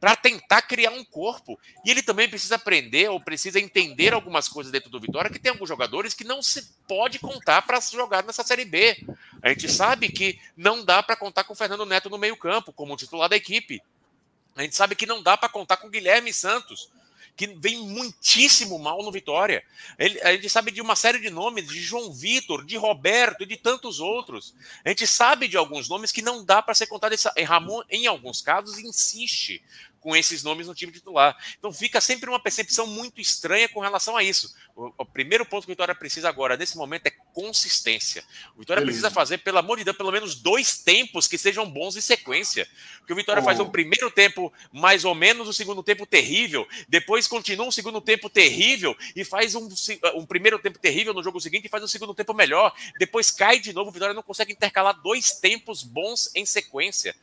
para tentar criar um corpo. E ele também precisa aprender ou precisa entender algumas coisas dentro do Vitória, que tem alguns jogadores que não se pode contar para jogar nessa Série B. A gente sabe que não dá para contar com o Fernando Neto no meio-campo, como titular da equipe. A gente sabe que não dá para contar com o Guilherme Santos, que vem muitíssimo mal no Vitória. Ele, a gente sabe de uma série de nomes, de João Vitor, de Roberto e de tantos outros. A gente sabe de alguns nomes que não dá para ser contado. Ramon, em alguns casos, insiste com esses nomes no time titular. Então fica sempre uma percepção muito estranha com relação a isso. O, o primeiro ponto que o Vitória precisa agora, nesse momento, é consistência. O Vitória Beleza. precisa fazer, pelo amor de Deus, pelo menos dois tempos que sejam bons em sequência. Porque o Vitória oh. faz um primeiro tempo mais ou menos, o um segundo tempo terrível, depois continua um segundo tempo terrível e faz um, um primeiro tempo terrível no jogo seguinte e faz um segundo tempo melhor. Depois cai de novo, o Vitória não consegue intercalar dois tempos bons em sequência.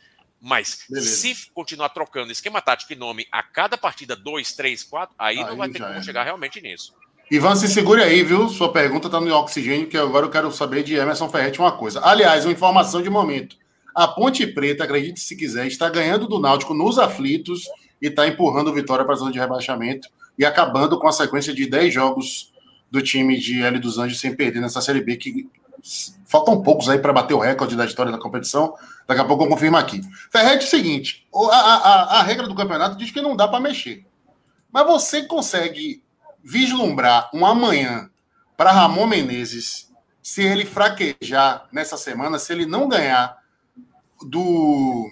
Mas Beleza. se continuar trocando esquema tático e nome a cada partida 2, 3, 4, aí, aí não vai ter como é. chegar realmente nisso. Ivan, se segure aí, viu? Sua pergunta está no oxigênio, que agora eu quero saber de Emerson Ferretti uma coisa. Aliás, uma informação de momento. A Ponte Preta, acredite se quiser, está ganhando do Náutico nos aflitos e está empurrando Vitória para a zona de rebaixamento e acabando com a sequência de 10 jogos do time de L dos Anjos sem perder nessa Série B, que faltam poucos aí para bater o recorde da história da competição. Daqui a pouco eu confirmo aqui. Ferretti, é seguinte: a, a, a regra do campeonato diz que não dá para mexer. Mas você consegue vislumbrar um amanhã para Ramon Menezes se ele fraquejar nessa semana, se ele não ganhar do,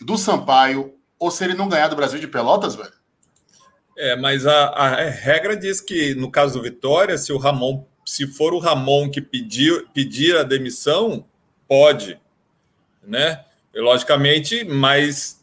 do Sampaio ou se ele não ganhar do Brasil de Pelotas, velho? É, mas a, a regra diz que no caso do Vitória, se o Ramon, se for o Ramon que pedir, pedir a demissão, pode né? E, logicamente, mas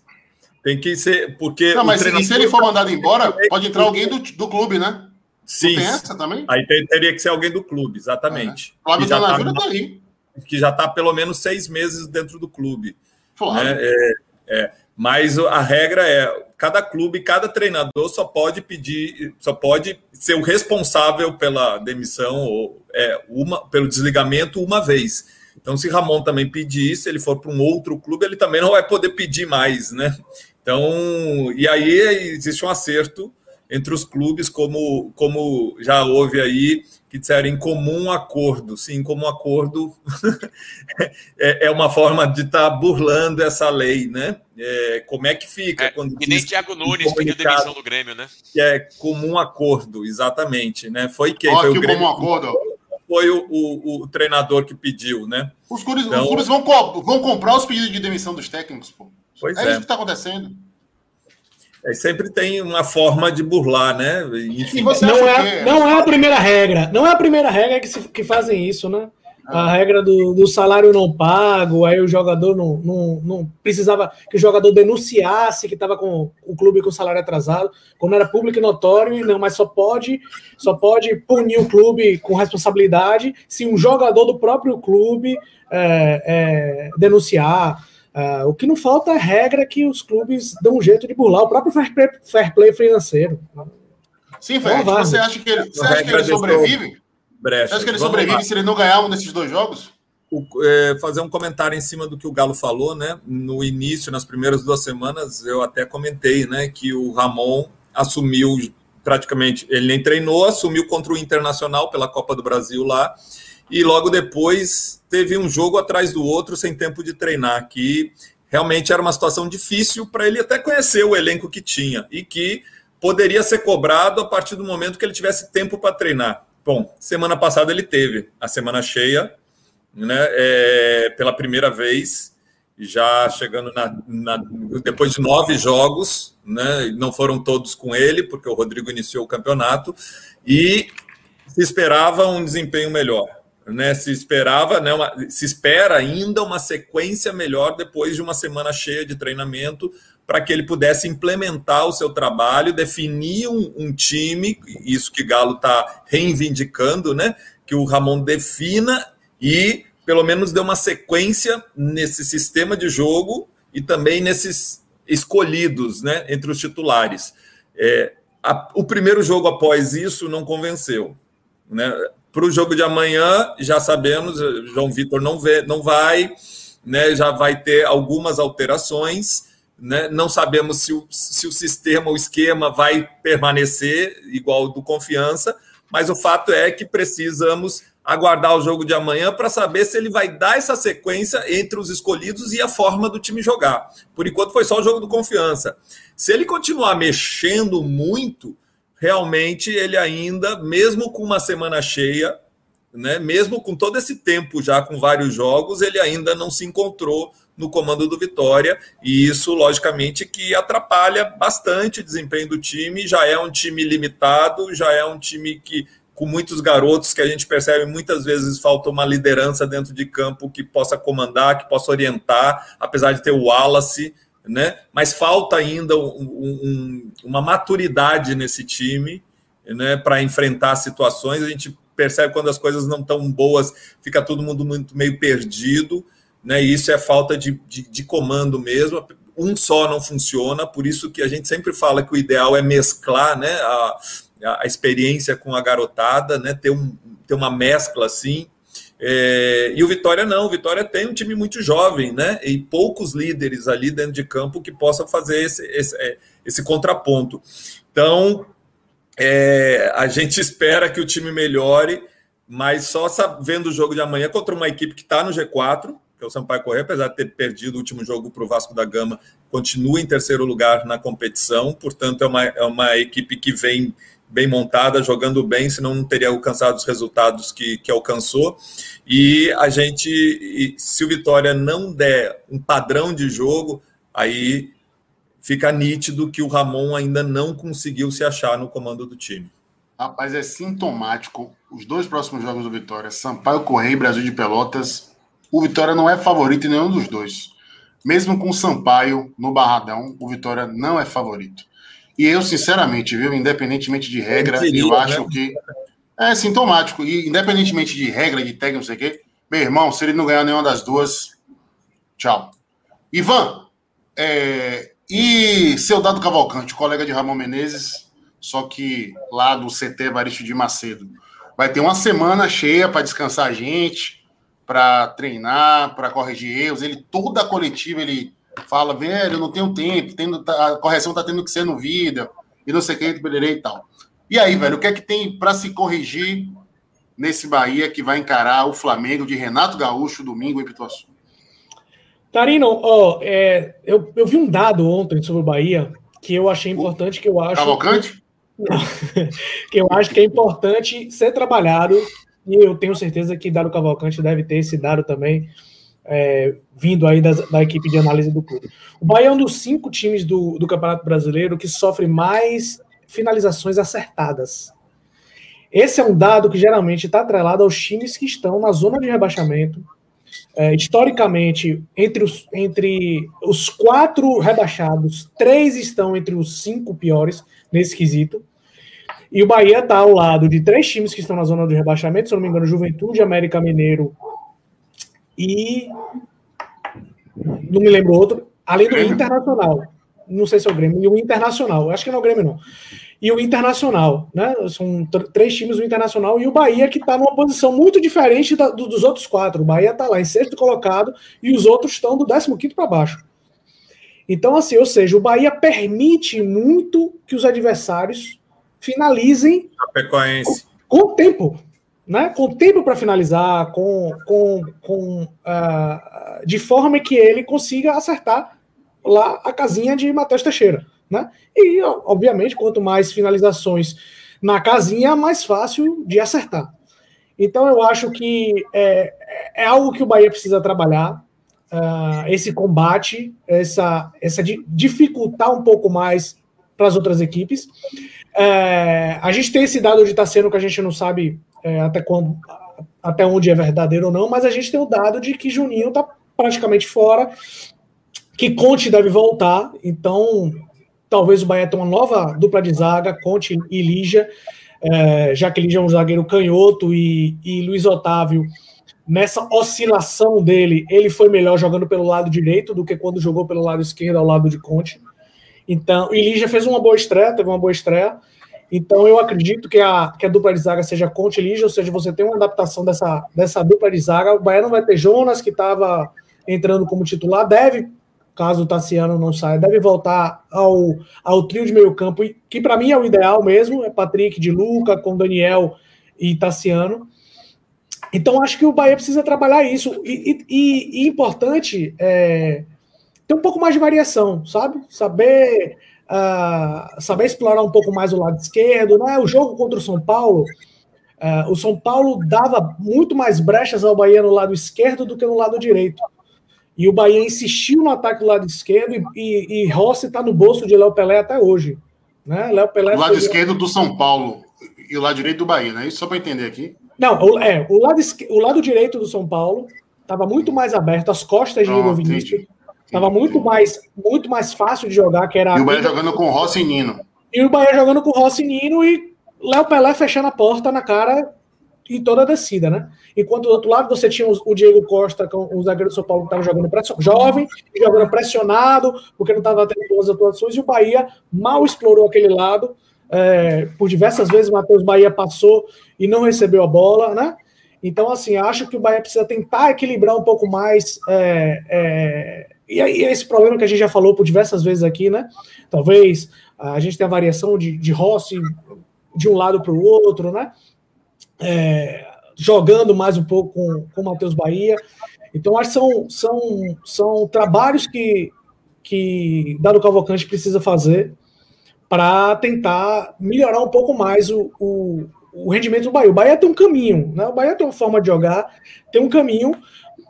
tem que ser. Porque. Não, mas treinador... se ele for mandado embora, pode entrar alguém do, do clube, né? Sim. tem essa também? Aí teria que ser alguém do clube, exatamente. É. Flávio já tá, tá aí. Que já está pelo menos seis meses dentro do clube. Né? É, é, mas a regra é: cada clube, cada treinador só pode pedir, só pode ser o responsável pela demissão ou é, uma, pelo desligamento uma vez. Então, se Ramon também pedir, se ele for para um outro clube, ele também não vai poder pedir mais, né? Então, e aí existe um acerto entre os clubes, como, como já houve aí, que disseram em comum acordo. Sim, comum acordo é, é, uma forma de estar tá burlando essa lei, né? É, como é que fica? É, quando e nem Thiago Nunes pediu demissão do Grêmio, né? Que é comum acordo, exatamente, né? Foi quem? Foi que o Grêmio. comum acordo foi o, o, o treinador que pediu, né? Os clubes, então, os clubes vão, co vão comprar os pedidos de demissão dos técnicos, pô. Pois é, é. isso que está acontecendo. É, sempre tem uma forma de burlar, né? Enfim, não, é, não é a primeira regra. Não é a primeira regra que, se, que fazem isso, né? a regra do, do, salário não pago, aí o jogador não, não, não precisava que o jogador denunciasse que estava com o clube com salário atrasado, quando era público e notório, não, mas só pode, só pode punir o clube com responsabilidade se um jogador do próprio clube é, é, denunciar. É, o que não falta é regra que os clubes dão um jeito de burlar o próprio fair play, fair play financeiro. Sim, Fred, você acha que ele, você acha que ele sobrevive? brechas. Você acha que ele sobrevive se ele não ganhar um desses dois jogos? O, é, fazer um comentário em cima do que o Galo falou, né? No início, nas primeiras duas semanas, eu até comentei, né, que o Ramon assumiu praticamente, ele nem treinou, assumiu contra o Internacional pela Copa do Brasil lá, e logo depois teve um jogo atrás do outro sem tempo de treinar, que realmente era uma situação difícil para ele até conhecer o elenco que tinha e que poderia ser cobrado a partir do momento que ele tivesse tempo para treinar. Bom, semana passada ele teve a semana cheia, né, é, pela primeira vez, já chegando na, na, depois de nove jogos, né, não foram todos com ele, porque o Rodrigo iniciou o campeonato, e se esperava um desempenho melhor. Né, se esperava, né, uma, se espera ainda uma sequência melhor depois de uma semana cheia de treinamento para que ele pudesse implementar o seu trabalho, definir um, um time, isso que Galo está reivindicando, né, que o Ramon defina e pelo menos dê uma sequência nesse sistema de jogo e também nesses escolhidos né, entre os titulares. É, a, o primeiro jogo após isso não convenceu. Né? Para o jogo de amanhã, já sabemos, João Vitor não, vê, não vai, né, já vai ter algumas alterações. Né? Não sabemos se o, se o sistema, o esquema vai permanecer igual do confiança, mas o fato é que precisamos aguardar o jogo de amanhã para saber se ele vai dar essa sequência entre os escolhidos e a forma do time jogar. Por enquanto foi só o jogo do confiança. Se ele continuar mexendo muito, realmente ele ainda, mesmo com uma semana cheia, né, mesmo com todo esse tempo já com vários jogos, ele ainda não se encontrou no comando do Vitória, e isso, logicamente, que atrapalha bastante o desempenho do time. Já é um time limitado, já é um time que com muitos garotos que a gente percebe muitas vezes falta uma liderança dentro de campo que possa comandar, que possa orientar, apesar de ter o Wallace, né? Mas falta ainda um, um, uma maturidade nesse time, né? Para enfrentar situações. A gente percebe quando as coisas não estão boas, fica todo mundo muito meio perdido, né? E isso é falta de, de, de comando mesmo. Um só não funciona, por isso que a gente sempre fala que o ideal é mesclar, né? A, a, experiência com a garotada, né? Ter, um, ter uma mescla assim. É, e o Vitória não, o Vitória tem um time muito jovem, né? E poucos líderes ali dentro de campo que possam fazer esse, esse, é, esse contraponto. Então, é, a gente espera que o time melhore, mas só vendo o jogo de amanhã contra uma equipe que está no G4, que é o Sampaio Correia, apesar de ter perdido o último jogo para o Vasco da Gama, continua em terceiro lugar na competição, portanto, é uma, é uma equipe que vem bem montada, jogando bem, senão não teria alcançado os resultados que, que alcançou. E a gente, se o Vitória não der um padrão de jogo, aí fica nítido que o Ramon ainda não conseguiu se achar no comando do time. Rapaz, é sintomático. Os dois próximos jogos do Vitória, Sampaio Correia e Brasil de Pelotas, o Vitória não é favorito em nenhum dos dois. Mesmo com o Sampaio no Barradão, o Vitória não é favorito. E eu, sinceramente, viu, independentemente de regra, eu, eu acho né? que é sintomático. E independentemente de regra, de técnico, não sei o quê, meu irmão, se ele não ganhar nenhuma das duas, tchau. Ivan, é, e seu Dado Cavalcante, colega de Ramon Menezes, só que lá do CT Varisto de Macedo, vai ter uma semana cheia para descansar a gente, para treinar, para corrigir erros. Ele, toda a coletiva, ele fala, velho, eu não tenho tempo, tendo, tá, a correção tá tendo que ser no vídeo, e não sei o que, e tal. E aí, velho, o que é que tem para se corrigir nesse Bahia que vai encarar o Flamengo de Renato Gaúcho domingo em Pituaçu? Tarino, ó, é, eu, eu vi um dado ontem sobre o Bahia que eu achei importante, que eu acho. Cavalcante? Que, que eu acho que é importante ser trabalhado, e eu tenho certeza que Dado Cavalcante deve ter esse dado também é, vindo aí das, da equipe de análise do clube. O Bahia é um dos cinco times do, do Campeonato Brasileiro que sofre mais finalizações acertadas. Esse é um dado que geralmente está atrelado aos times que estão na zona de rebaixamento. É, historicamente, entre os, entre os quatro rebaixados, três estão entre os cinco piores nesse quesito. E o Bahia está ao lado de três times que estão na zona de rebaixamento, se não me engano, Juventude, América Mineiro e não me lembro outro, além do Grêmio. Internacional. Não sei se é o Grêmio, e o Internacional. Acho que não é o Grêmio, não. e o Internacional, né? São três times do Internacional e o Bahia que está numa posição muito diferente da, do, dos outros quatro. O Bahia está lá em sexto colocado e os outros estão do 15 para baixo. Então, assim, ou seja, o Bahia permite muito que os adversários finalizem com, com tempo, né? Com tempo para finalizar, com, com, com uh, de forma que ele consiga acertar lá a casinha de Matheus Teixeira. Né? E, obviamente, quanto mais finalizações na casinha, mais fácil de acertar. Então, eu acho que é, é algo que o Bahia precisa trabalhar. Uh, esse combate, essa, essa dificultar um pouco mais para as outras equipes. É, a gente tem esse dado de Tassiano que a gente não sabe é, até, quando, até onde é verdadeiro ou não, mas a gente tem o dado de que Juninho está praticamente fora, que Conte deve voltar, então talvez o Bahia tenha uma nova dupla de zaga, Conte e Lígia, é, já que Lígia é um zagueiro canhoto e, e Luiz Otávio, nessa oscilação dele, ele foi melhor jogando pelo lado direito do que quando jogou pelo lado esquerdo ao lado de Conte. Então, e Lígia fez uma boa estreia, teve uma boa estreia. Então, eu acredito que a, que a dupla de zaga seja Conte e Lígia, ou seja, você tem uma adaptação dessa, dessa dupla de zaga. O Bahia não vai ter Jonas, que estava entrando como titular, deve caso o Tassiano não saia, deve voltar ao, ao trio de meio campo, que para mim é o ideal mesmo, é Patrick de Luca, com Daniel e Tassiano. Então acho que o Bahia precisa trabalhar isso. E, e, e importante é, ter um pouco mais de variação, sabe? Saber, uh, saber explorar um pouco mais o lado esquerdo. Né? O jogo contra o São Paulo, uh, o São Paulo dava muito mais brechas ao Bahia no lado esquerdo do que no lado direito. E o Bahia insistiu no ataque do lado esquerdo e, e, e Rossi está no bolso de Léo Pelé até hoje. Né? Léo Pelé o lado foi... esquerdo do São Paulo e o lado direito do Bahia, né? Isso só para entender aqui. Não, o, é, o lado, o lado direito do São Paulo estava muito mais aberto, as costas de Igor Vinícius. Estava muito mais, muito mais fácil de jogar, que era. E o Bahia jogando com Rossi e Nino. E o Bahia jogando com Rossi e Nino e Léo Pelé fechando a porta na cara em toda a descida, né? Enquanto do outro lado você tinha o Diego Costa, com o zagueiro do São Paulo que estava jogando pressionado, jovem, jogando pressionado, porque não estava tendo boas atuações, e o Bahia mal explorou aquele lado. É, por diversas vezes, o Matheus Bahia passou e não recebeu a bola, né? Então, assim, acho que o Bahia precisa tentar equilibrar um pouco mais. É, é, e aí, esse problema que a gente já falou por diversas vezes aqui, né? Talvez a gente tenha variação de, de Rossi de um lado para o outro, né? é, jogando mais um pouco com, com o Matheus Bahia. Então, acho que são, são, são trabalhos que, que Dado Cavalcante precisa fazer para tentar melhorar um pouco mais o, o, o, rendimento do Bahia. O Bahia tem um caminho, né? O Bahia tem uma forma de jogar, tem um caminho,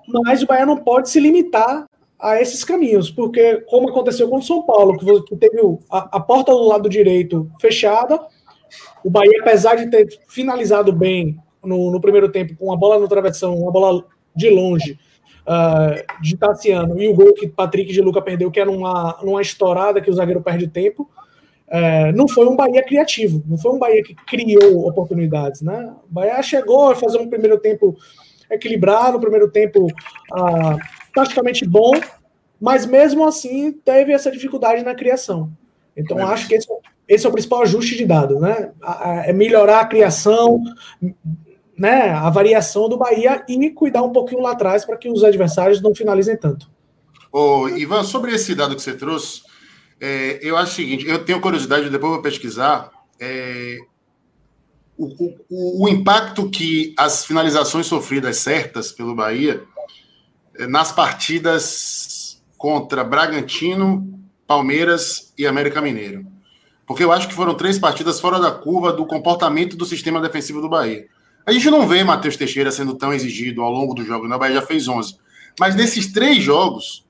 mas o Bahia não pode se limitar a esses caminhos, porque como aconteceu com o São Paulo, que teve a, a porta do lado direito fechada, o Bahia, apesar de ter finalizado bem no, no primeiro tempo, com a bola no travessão, uma bola de longe, uh, de Tassiano, e o gol que Patrick de Luca perdeu, que era uma, uma estourada que o zagueiro perde tempo, uh, não foi um Bahia criativo, não foi um Bahia que criou oportunidades. Né? O Bahia chegou a fazer um primeiro tempo equilibrado, no primeiro tempo uh, praticamente bom, mas mesmo assim teve essa dificuldade na criação. Então, acho que esse, esse é o principal ajuste de dado, né? É melhorar a criação, né? A variação do Bahia e cuidar um pouquinho lá atrás para que os adversários não finalizem tanto. Ô, Ivan, sobre esse dado que você trouxe, é, eu acho o seguinte: eu tenho curiosidade, depois vou pesquisar. É, o, o, o, impacto que as finalizações sofridas certas pelo Bahia é, nas partidas contra Bragantino, Palmeiras e América Mineiro porque eu acho que foram três partidas fora da curva do comportamento do sistema defensivo do Bahia. A gente não vê Matheus Teixeira sendo tão exigido ao longo do jogo, né? o Bahia já fez 11. Mas nesses três jogos,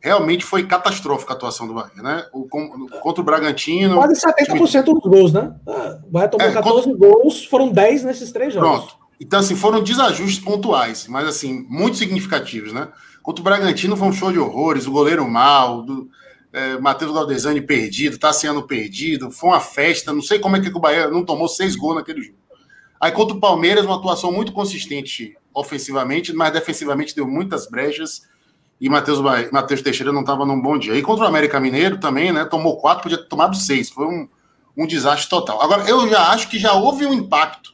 realmente foi catastrófica a atuação do Bahia, né? O, contra o Bragantino. Quase 70% time... dos gols, né? O Bahia tomou é, 14 contra... gols, foram 10 nesses três jogos. Pronto. Então, assim, foram desajustes pontuais, mas, assim, muito significativos, né? Contra o Bragantino foi um show de horrores, o goleiro mal, do é, Matheus Galdesani perdido, sendo perdido, foi uma festa, não sei como é que o Bahia não tomou seis gols naquele jogo. Aí contra o Palmeiras, uma atuação muito consistente ofensivamente, mas defensivamente deu muitas brechas e Matheus, Matheus Teixeira não estava num bom dia. E contra o América Mineiro também, né? Tomou quatro, podia ter tomado seis. Foi um, um desastre total. Agora, eu já acho que já houve um impacto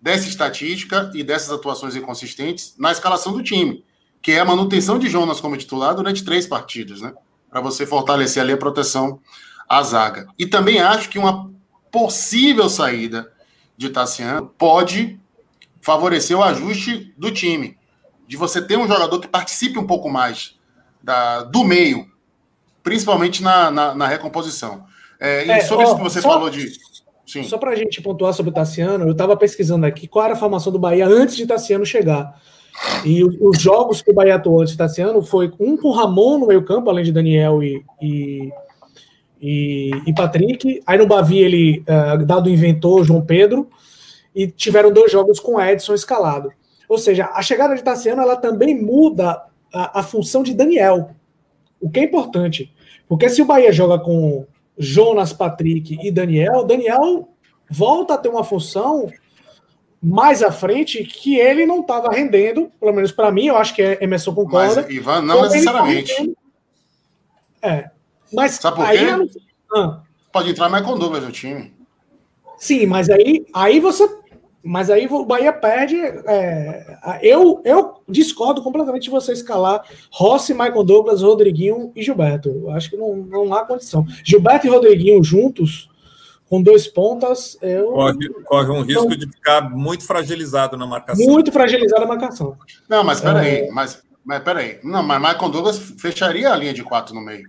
dessa estatística e dessas atuações inconsistentes na escalação do time, que é a manutenção de Jonas como titular durante três partidas, né? Para você fortalecer ali a proteção à zaga. E também acho que uma possível saída de Tassiano pode favorecer o ajuste do time, de você ter um jogador que participe um pouco mais da, do meio, principalmente na, na, na recomposição. É, e é, sobre ó, isso que você só, falou de. Sim. Só para a gente pontuar sobre o Tassiano, eu estava pesquisando aqui qual era a formação do Bahia antes de Tassiano chegar. E os jogos que o Bahia atuou antes de Tassiano foi um com Ramon no meio-campo, além de Daniel e, e, e, e, Patrick. Aí no Bavi ele, uh, dado inventor, João Pedro. E tiveram dois jogos com Edson escalado. Ou seja, a chegada de Tassiano ela também muda a, a função de Daniel. O que é importante. Porque se o Bahia joga com Jonas, Patrick e Daniel, Daniel volta a ter uma função mais à frente que ele não estava rendendo, pelo menos para mim, eu acho que é Emerson concorda. Mas, Ivan, não necessariamente. é. Mas Sabe por quê? Não... Ah. Pode entrar mais com Douglas no time. Sim, mas aí, aí você mas aí o Bahia perde. É, eu, eu discordo completamente de você escalar Rossi, Michael Douglas, Rodriguinho e Gilberto. Eu acho que não, não há condição. Gilberto e Rodriguinho juntos, com dois pontas, eu. Corre, corre um risco não, de ficar muito fragilizado na marcação. Muito fragilizado na marcação. Não, mas peraí, é... mas, mas peraí. Não, mas Michael Douglas fecharia a linha de quatro no meio.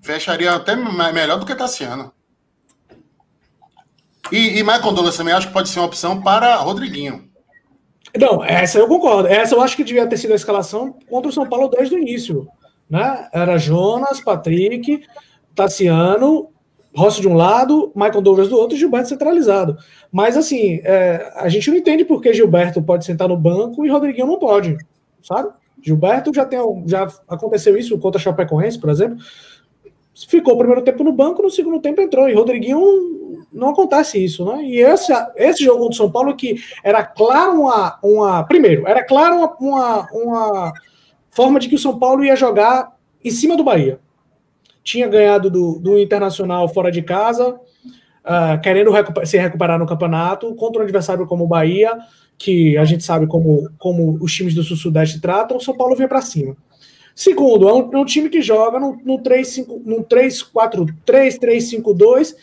Fecharia até melhor do que Tassiano. E, e Michael Douglas também acho que pode ser uma opção para Rodriguinho. Não, essa eu concordo. Essa eu acho que devia ter sido a escalação contra o São Paulo desde o início. Né? Era Jonas, Patrick, Tassiano, Rossi de um lado, Michael Douglas do outro e Gilberto centralizado. Mas assim, é, a gente não entende por que Gilberto pode sentar no banco e Rodriguinho não pode, sabe? Gilberto já tem já aconteceu isso contra a Chapecoense, por exemplo. Ficou o primeiro tempo no banco, no segundo tempo entrou. E Rodriguinho não acontece isso, né? E esse, esse jogo do São Paulo que era claro uma, uma primeiro, era claro uma, uma, uma forma de que o São Paulo ia jogar em cima do Bahia. Tinha ganhado do, do Internacional fora de casa, uh, querendo recuper se recuperar no campeonato, contra um adversário como o Bahia, que a gente sabe como, como os times do Sul-Sudeste tratam, o São Paulo vinha para cima. Segundo, é um, um, time que joga no 3-4-3, 3-5-2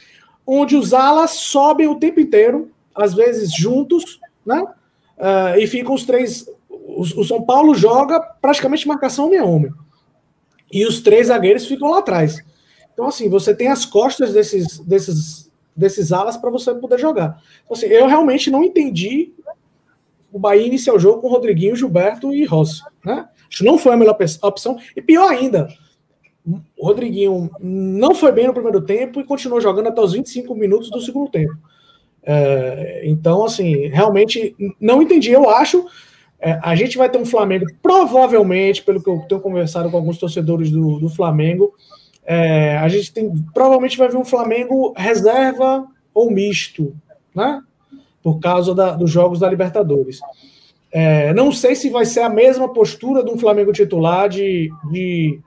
onde os alas sobem o tempo inteiro, às vezes juntos, né? Uh, e ficam os três. O, o, São Paulo joga praticamente marcação homem a homem. E os três zagueiros ficam lá atrás. Então, assim, você tem as costas desses, desses, desses alas para você poder jogar. Então, assim, eu realmente não entendi o Bahia iniciar o jogo com Rodriguinho, Gilberto e Rossi. Né? Acho que não foi a melhor opção. E pior ainda, o Rodriguinho não foi bem no primeiro tempo e continuou jogando até os 25 minutos do segundo tempo. É, então, assim, realmente não entendi. Eu acho. É, a gente vai ter um Flamengo, provavelmente, pelo que eu tenho conversado com alguns torcedores do, do Flamengo, é, a gente tem provavelmente vai ver um Flamengo reserva ou misto, né? Por causa da, dos jogos da Libertadores. É, não sei se vai ser a mesma postura de um Flamengo titular de, de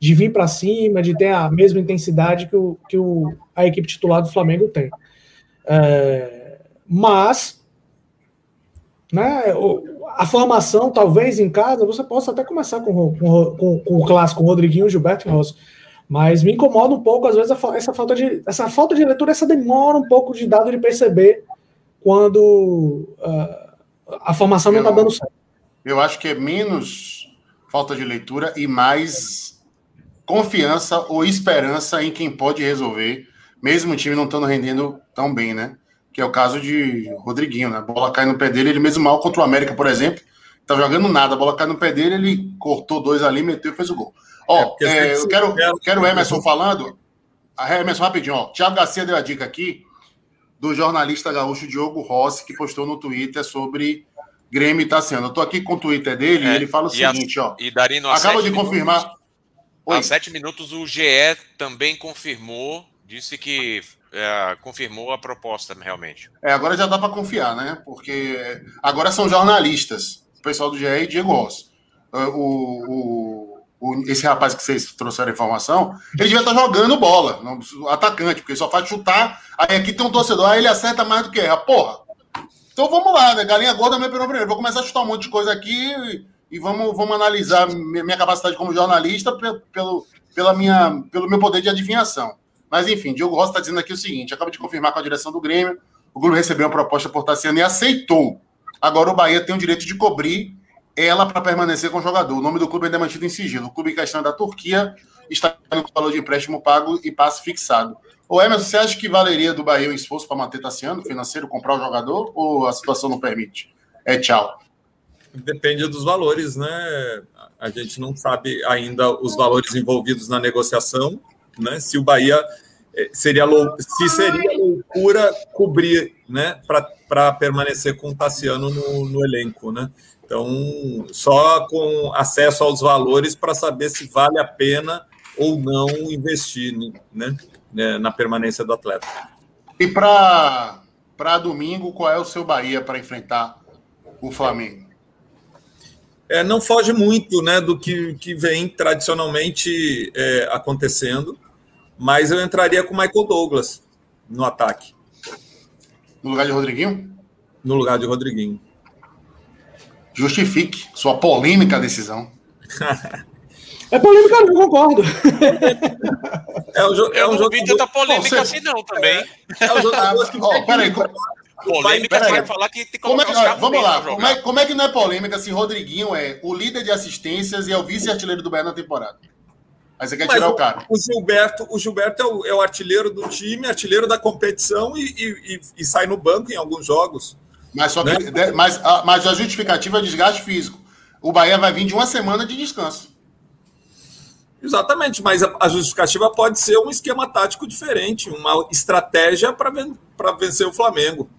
de vir para cima, de ter a mesma intensidade que, o, que o, a equipe titular do Flamengo tem. É, mas, né, a formação, talvez em casa, você possa até começar com, com, com, com o clássico, o Rodriguinho, Gilberto e Rossi. Mas me incomoda um pouco, às vezes, essa falta de, essa falta de leitura, essa demora um pouco de dado de perceber quando uh, a formação não está dando certo. Eu acho que é menos falta de leitura e mais confiança ou esperança em quem pode resolver, mesmo o time não estando rendendo tão bem, né? Que é o caso de Rodriguinho, né? A bola cai no pé dele, ele mesmo mal contra o América, por exemplo, tá jogando nada, a bola cai no pé dele, ele cortou dois ali, meteu e fez o gol. Ó, é, é, eu quero, quero o Emerson falando. A Emerson, rapidinho, ó. Tiago Garcia deu a dica aqui do jornalista gaúcho Diogo Rossi, que postou no Twitter sobre Grêmio e Tassiano. Eu tô aqui com o Twitter dele é, e ele fala o seguinte, a, ó. E Darino, acaba de confirmar. Oi. Há sete minutos o GE também confirmou, disse que é, confirmou a proposta realmente. É, agora já dá para confiar, né? Porque agora são jornalistas, o pessoal do GE e Diego Ross. É, o, o, esse rapaz que vocês trouxeram a informação, ele devia estar jogando bola, não, atacante, porque ele só faz chutar. Aí aqui tem um torcedor, aí ele acerta mais do que erra. Porra! Então vamos lá, né? Galinha gorda me pegou primeiro. Vou começar a chutar um monte de coisa aqui e, e vamos, vamos analisar minha capacidade como jornalista pelo, pela minha, pelo meu poder de adivinhação. Mas enfim, Diogo Rossi está dizendo aqui o seguinte: acaba de confirmar com a direção do Grêmio. O Grêmio recebeu uma proposta por Tassiano e aceitou. Agora o Bahia tem o direito de cobrir ela para permanecer com o jogador. O nome do clube ainda é mantido em sigilo. O clube em questão é da Turquia está no valor de empréstimo pago e passe fixado. Ô Emerson, você acha que valeria do Bahia o esforço para manter Tassiano financeiro, comprar o jogador, ou a situação não permite? É tchau. Depende dos valores, né? A gente não sabe ainda os valores envolvidos na negociação, né? Se o Bahia eh, seria se seria loucura cobrir, né, para permanecer com o Tassiano no, no elenco, né? Então, só com acesso aos valores para saber se vale a pena ou não investir né, né na permanência do atleta. E para domingo, qual é o seu Bahia para enfrentar o Flamengo? É, não foge muito né, do que, que vem tradicionalmente é, acontecendo, mas eu entraria com o Michael Douglas no ataque. No lugar de Rodriguinho? No lugar de Rodriguinho. Justifique sua polêmica decisão. É polêmica, não concordo. É um, jo é um jogo. tanta polêmica Bom, assim, não, também. É, é um jogo. Ah, oh, peraí. Polêmica peraí. vai falar que tem que como é que, Vamos lá, como é, como é, que não é polêmica se Rodriguinho é o líder de assistências e é o vice-artilheiro do Bahia na temporada? Aí você quer Mas tirar o, o cara. O Gilberto, o Gilberto é o, é o, artilheiro do time, artilheiro da competição e, e, e, e sai no banco em alguns jogos. Mas, só que, né? mas, a, mas a justificativa é desgaste físico. O Bahia vai vir de uma semana de descanso. Exatamente, mas a, a justificativa pode ser um esquema tático diferente, uma estratégia para ven vencer o Flamengo.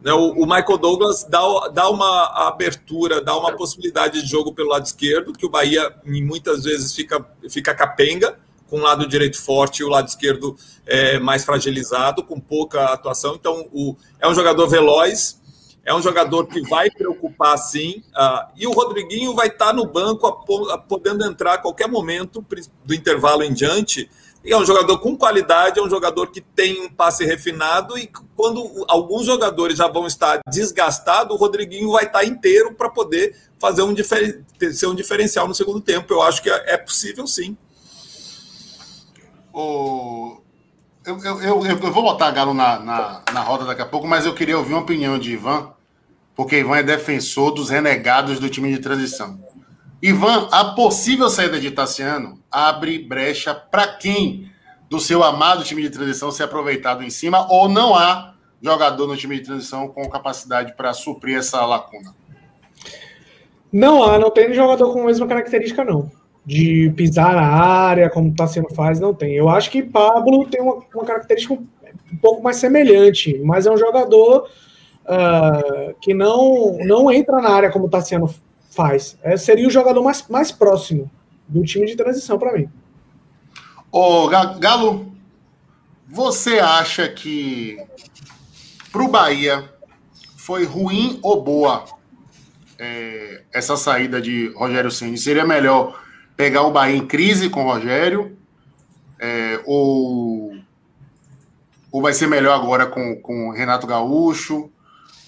Né, o, o, Michael Douglas dá, dá uma abertura, dá uma possibilidade de jogo pelo lado esquerdo, que o Bahia muitas vezes fica, fica capenga, com o lado direito forte e o lado esquerdo é, mais fragilizado, com pouca atuação. Então, o, é um jogador veloz, é um jogador que vai preocupar sim. Uh, e o Rodriguinho vai estar no banco, podendo entrar a qualquer momento do intervalo em diante. E é um jogador com qualidade, é um jogador que tem um passe refinado. E quando alguns jogadores já vão estar desgastados, o Rodriguinho vai estar inteiro para poder fazer um ser um diferencial no segundo tempo. Eu acho que é, é possível sim. O... Eu, eu, eu, eu, vou botar Galo na, na, na roda daqui a pouco, mas eu queria ouvir uma opinião de Ivan porque Ivan é defensor dos renegados do time de transição. Ivan, a possível saída de Tassiano abre brecha para quem do seu amado time de transição ser aproveitado em cima ou não há jogador no time de transição com capacidade para suprir essa lacuna? Não há, não tem jogador com a mesma característica, não. De pisar na área, como Tassiano faz, não tem. Eu acho que Pablo tem uma, uma característica um pouco mais semelhante, mas é um jogador uh, que não, não entra na área como o Tassiano faz. É, seria o jogador mais, mais próximo do time de transição para mim. Ô, Galo, você acha que para o Bahia foi ruim ou boa é, essa saída de Rogério Ceni? Seria melhor pegar o Bahia em crise com o Rogério é, ou, ou vai ser melhor agora com, com Renato Gaúcho?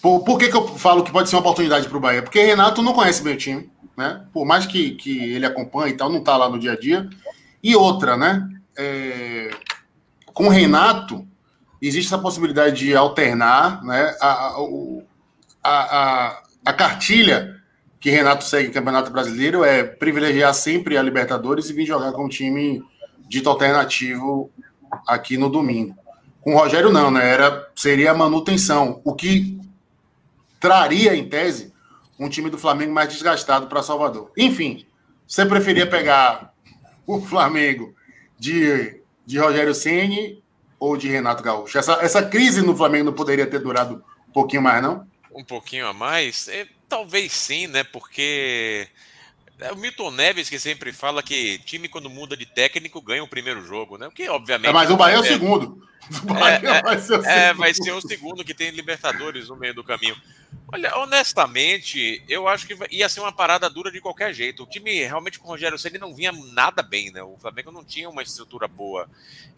Por, por que, que eu falo que pode ser uma oportunidade para o Bahia? Porque Renato não conhece o time, né? Por mais que, que ele acompanhe e tal, não está lá no dia a dia. E outra, né? É, com Renato, existe essa possibilidade de alternar, né? A, a, a, a cartilha que Renato segue no Campeonato Brasileiro é privilegiar sempre a Libertadores e vir jogar com um time dito alternativo aqui no domingo. Com o Rogério não, né? Era, seria a manutenção. O que traria, em tese, um time do Flamengo mais desgastado para Salvador. Enfim, você preferia pegar o Flamengo de, de Rogério Ceni ou de Renato Gaúcho? Essa, essa crise no Flamengo não poderia ter durado um pouquinho mais, não? Um pouquinho a mais? É, talvez sim, né? Porque é o Milton Neves que sempre fala que time quando muda de técnico ganha o primeiro jogo, né? Porque obviamente. É, mas o Bahia é o segundo. É, é, vai, ser o é, segundo. vai ser o segundo que tem Libertadores no meio do caminho. Olha, honestamente, eu acho que ia ser uma parada dura de qualquer jeito. O time realmente com o Rogério Ceni não vinha nada bem, né? O Flamengo não tinha uma estrutura boa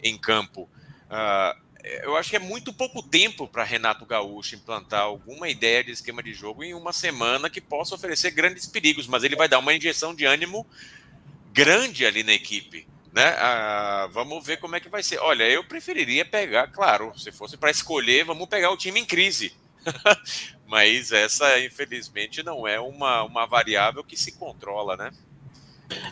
em campo. Uh, eu acho que é muito pouco tempo para Renato Gaúcho implantar alguma ideia de esquema de jogo em uma semana que possa oferecer grandes perigos, mas ele vai dar uma injeção de ânimo grande ali na equipe. Né? Ah, vamos ver como é que vai ser. Olha, eu preferiria pegar, claro, se fosse para escolher, vamos pegar o time em crise. Mas essa, infelizmente, não é uma, uma variável que se controla, né?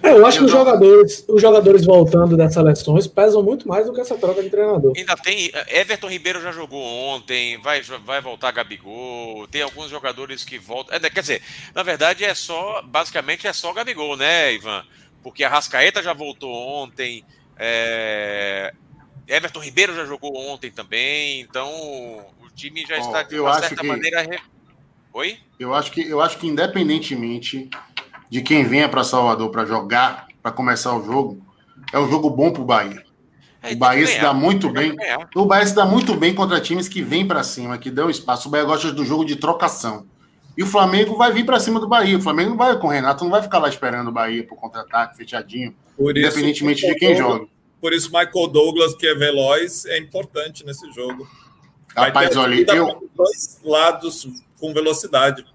É, eu acho que os jogadores, os jogadores voltando das seleções pesam muito mais do que essa troca de treinador. Ainda tem. Everton Ribeiro já jogou ontem, vai, vai voltar Gabigol. Tem alguns jogadores que voltam. É, quer dizer, na verdade é só. Basicamente é só Gabigol, né, Ivan? Porque a Rascaeta já voltou ontem. É... Everton Ribeiro já jogou ontem também. Então o time já está de uma certa que... maneira. Oi? Eu acho que eu acho que independentemente de quem venha para Salvador para jogar, para começar o jogo, é um jogo bom para o Bahia. É, o Bahia se dá muito bem. O Bahia se dá muito bem contra times que vêm para cima, que dão espaço. O Bahia gosta do jogo de trocação. E o Flamengo vai vir para cima do Bahia. O Flamengo não vai com o Renato, não vai ficar lá esperando o Bahia para contra-ataque, fechadinho, Por independentemente de quem joga. Por isso, Michael Douglas, que é veloz, é importante nesse jogo. Rapaz, olha, eu. Dois lados com velocidade.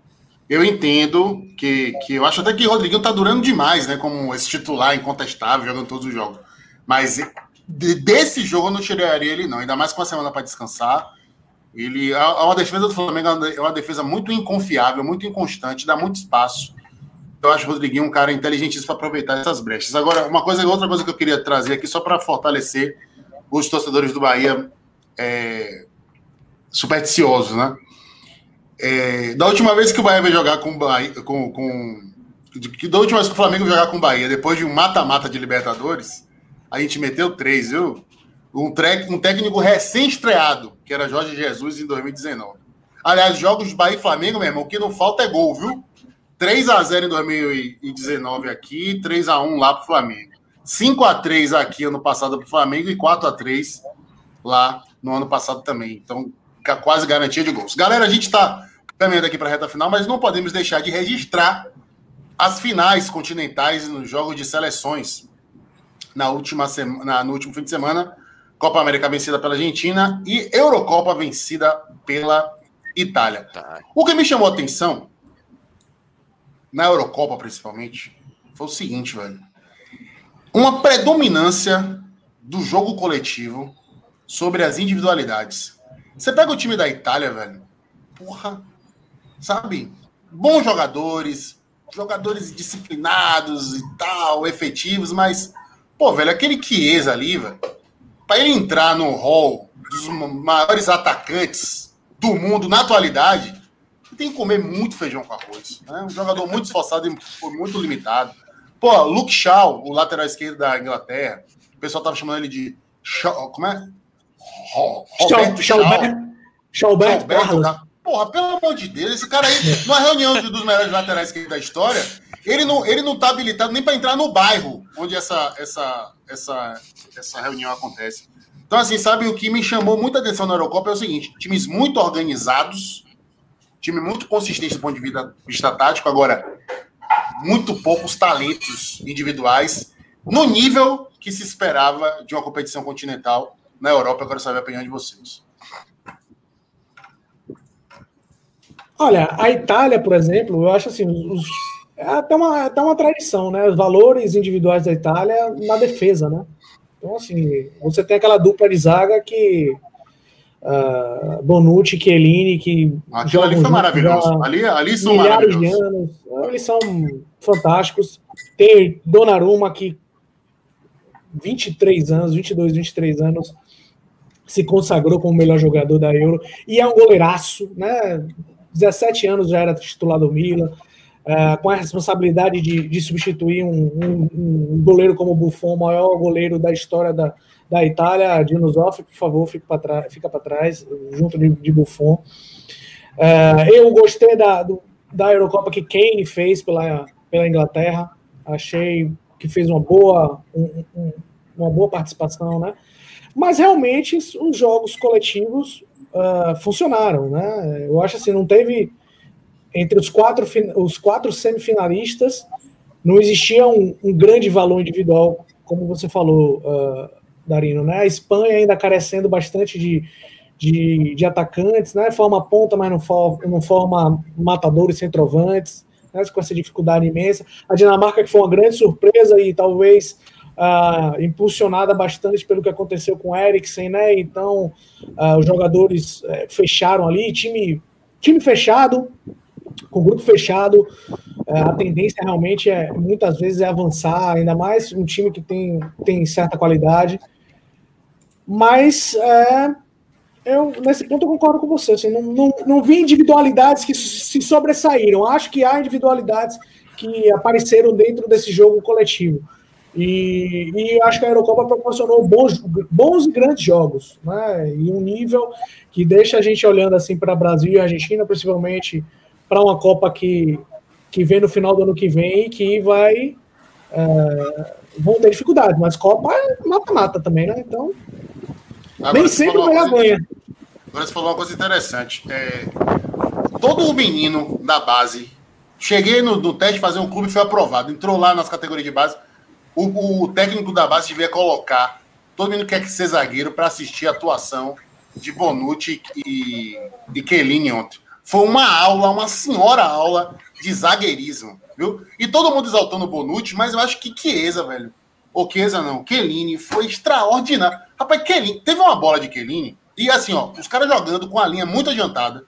Eu entendo que, que eu acho até que o Rodriguinho tá durando demais, né? Como esse titular incontestável, jogando todos os jogos. Mas de, desse jogo eu não tiraria ele, não. Ainda mais com uma semana para descansar. Ele, a, a defesa do Flamengo é uma defesa muito inconfiável, muito inconstante, dá muito espaço. Eu acho o Rodriguinho um cara inteligentíssimo para aproveitar essas brechas. Agora, uma coisa, outra coisa que eu queria trazer aqui, só para fortalecer os torcedores do Bahia é, supersticiosos, né? É, da última vez que o Bahia vai jogar com o Bahia, com, com da última vez que o Flamengo jogar com o Bahia, depois de um mata-mata de Libertadores, a gente meteu três, viu? Um, tre um técnico recém-estreado, que era Jorge Jesus em 2019. Aliás, jogos de Bahia e Flamengo, meu irmão, o que não falta é gol, viu? 3 a 0 em 2019 aqui, 3 a 1 lá pro Flamengo. 5 a 3 aqui ano passado pro Flamengo e 4 a 3 lá no ano passado também. Então, quase garantia de gols. Galera, a gente está caminhando aqui para a reta final, mas não podemos deixar de registrar as finais continentais nos jogos de seleções. Na última semana, no último fim de semana, Copa América vencida pela Argentina e Eurocopa vencida pela Itália. Tá. O que me chamou a atenção, na Eurocopa principalmente, foi o seguinte, velho. Uma predominância do jogo coletivo sobre as individualidades. Você pega o time da Itália, velho. Porra. Sabe? Bons jogadores, jogadores disciplinados e tal, efetivos, mas, pô, velho, aquele Chiesa ali, velho, pra ele entrar no hall dos maiores atacantes do mundo na atualidade, tem que comer muito feijão com arroz. Né? Um jogador muito esforçado e muito limitado. Pô, Luke Shaw, o lateral esquerdo da Inglaterra, o pessoal tava chamando ele de Shaw, como é? Roberto Chalberto Porra, pelo amor de Deus, esse cara aí, numa reunião dos melhores laterais da história, ele não, ele não tá habilitado nem para entrar no bairro onde essa, essa, essa, essa reunião acontece. Então, assim, sabe, o que me chamou muita atenção na Eurocopa é o seguinte: times muito organizados, time muito consistente do ponto de vista tático, agora, muito poucos talentos individuais no nível que se esperava de uma competição continental na Europa. Eu quero saber a opinião de vocês. Olha, a Itália, por exemplo, eu acho assim, os, é até uma, até uma tradição, né? Os valores individuais da Itália na defesa, né? Então, assim, você tem aquela dupla de zaga que. Uh, Bonucci, Chiellini, que. Aquilo ali foi maravilhoso. Ali, ali são milhares de anos. Eles são fantásticos. Tem Donnarumma, que 23 anos, 22, 23 anos, se consagrou como o melhor jogador da Euro e é um goleiraço, né? 17 anos já era titular do Milan, uh, com a responsabilidade de, de substituir um, um, um, goleiro como Buffon, o maior goleiro da história da, da Itália, Dino Zoff, por favor, fica para fica trás, junto de, de Buffon. Uh, eu gostei da, do, da Eurocopa que Kane fez pela, pela Inglaterra, achei que fez uma boa, um, uma boa participação, né? Mas realmente os jogos coletivos uh, funcionaram, né? Eu acho assim, não teve entre os quatro, os quatro semifinalistas, não existia um, um grande valor individual, como você falou, uh, Darino, né? A Espanha ainda carecendo bastante de, de, de atacantes, né? Forma ponta, mas não forma, não forma matadores centroavantes, né? com essa dificuldade imensa. A Dinamarca, que foi uma grande surpresa e talvez uh, impulsionada bastante pelo que aconteceu com o Eriksen, né? Então, uh, os jogadores uh, fecharam ali, time, time fechado, com grupo fechado, é, a tendência realmente é muitas vezes é avançar, ainda mais um time que tem, tem certa qualidade. Mas é, eu, nesse ponto eu concordo com você. Assim, não, não, não vi individualidades que se sobressaíram. Acho que há individualidades que apareceram dentro desse jogo coletivo. E, e acho que a Eurocopa proporcionou bons, bons e grandes jogos, né? E um nível que deixa a gente olhando assim para Brasil e Argentina, principalmente para uma Copa que, que vem no final do ano que vem e que vai. É, vão ter dificuldade, mas Copa é mata-mata também, né? Então. Agora nem sempre o melhor ganha. Agora você falou uma coisa interessante. É, todo menino da base. Cheguei no, no teste fazer um clube foi aprovado. Entrou lá nas categorias de base. O, o técnico da base devia colocar todo mundo que quer ser zagueiro para assistir a atuação de Bonucci e, e Kelini ontem. Foi uma aula, uma senhora aula de zagueirismo, viu? E todo mundo exaltando o Bonucci, mas eu acho que Chiesa, velho. Ou Chiesa não, Kelini foi extraordinário. Rapaz, Kelini, teve uma bola de Kelini, e assim, ó, os caras jogando com a linha muito adiantada.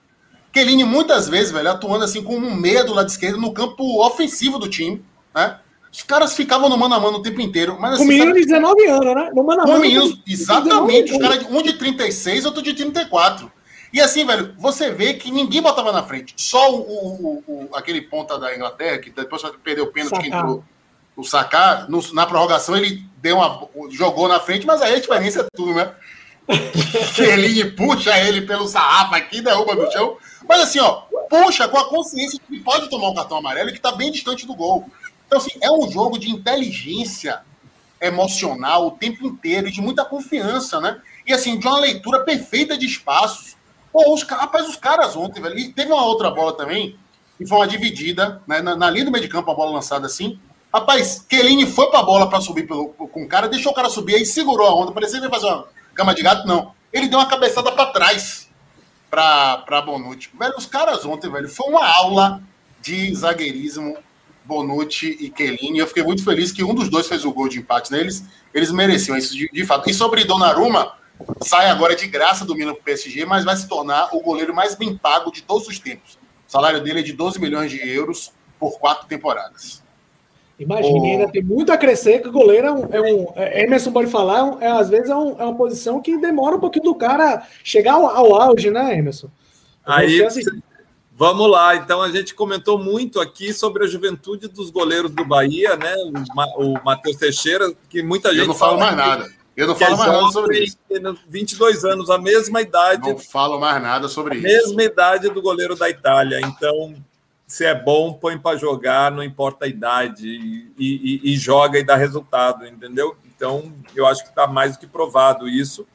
Kelini muitas vezes, velho, atuando assim com um medo lá de esquerda no campo ofensivo do time, né? Os caras ficavam no mano a mano o tempo inteiro. Mas, assim, com menino de 19 anos, né? No mano a mano. Com meninos, exatamente. Os caras, um de 36, outro de 34. E assim, velho, você vê que ninguém botava na frente. Só o, o, o aquele ponta da Inglaterra, que depois perdeu o pênalti que entrou o sacar, na prorrogação ele deu uma, jogou na frente, mas aí a diferença é tudo, né? ele puxa ele pelo sarrafo aqui, derruba no chão. Mas assim, ó, puxa com a consciência que pode tomar um cartão amarelo e que tá bem distante do gol. Então, assim, é um jogo de inteligência emocional o tempo inteiro e de muita confiança, né? E assim, de uma leitura perfeita de espaços. Pô, os, rapaz, os caras ontem, velho. E teve uma outra bola também, que foi uma dividida, né, na, na linha do meio de campo, a bola lançada assim. Rapaz, Kelini foi pra bola para subir pelo, com o cara, deixou o cara subir aí, segurou a onda. Parecia que ia fazer uma cama de gato, não. Ele deu uma cabeçada para trás pra, pra Bonucci. Velho, os caras ontem, velho, foi uma aula de zagueirismo, Bonucci e Kelini. Eu fiquei muito feliz que um dos dois fez o gol de empate, né? Eles, mereciam isso de, de fato. E sobre Donnarumma, sai agora de graça do Milan para o PSG, mas vai se tornar o goleiro mais bem pago de todos os tempos. O salário dele é de 12 milhões de euros por quatro temporadas. Imagina, o... ainda tem muito a crescer, que o goleiro é um. É um é, Emerson pode falar, é, às vezes é, um, é, uma posição que demora um pouquinho do cara chegar ao, ao auge, né, Emerson? Aí. Vamos lá. Então, a gente comentou muito aqui sobre a juventude dos goleiros do Bahia, né? O, o Matheus Teixeira, que muita gente. Eu não falo mais nada. Eu não falo mais nada sobre isso. 22 anos, a mesma idade. Não falo mais nada sobre isso. Mesma idade do goleiro da Itália. Então, se é bom, põe para jogar, não importa a idade, e, e, e, joga e dá resultado, entendeu? Então, eu acho que está mais do que provado isso,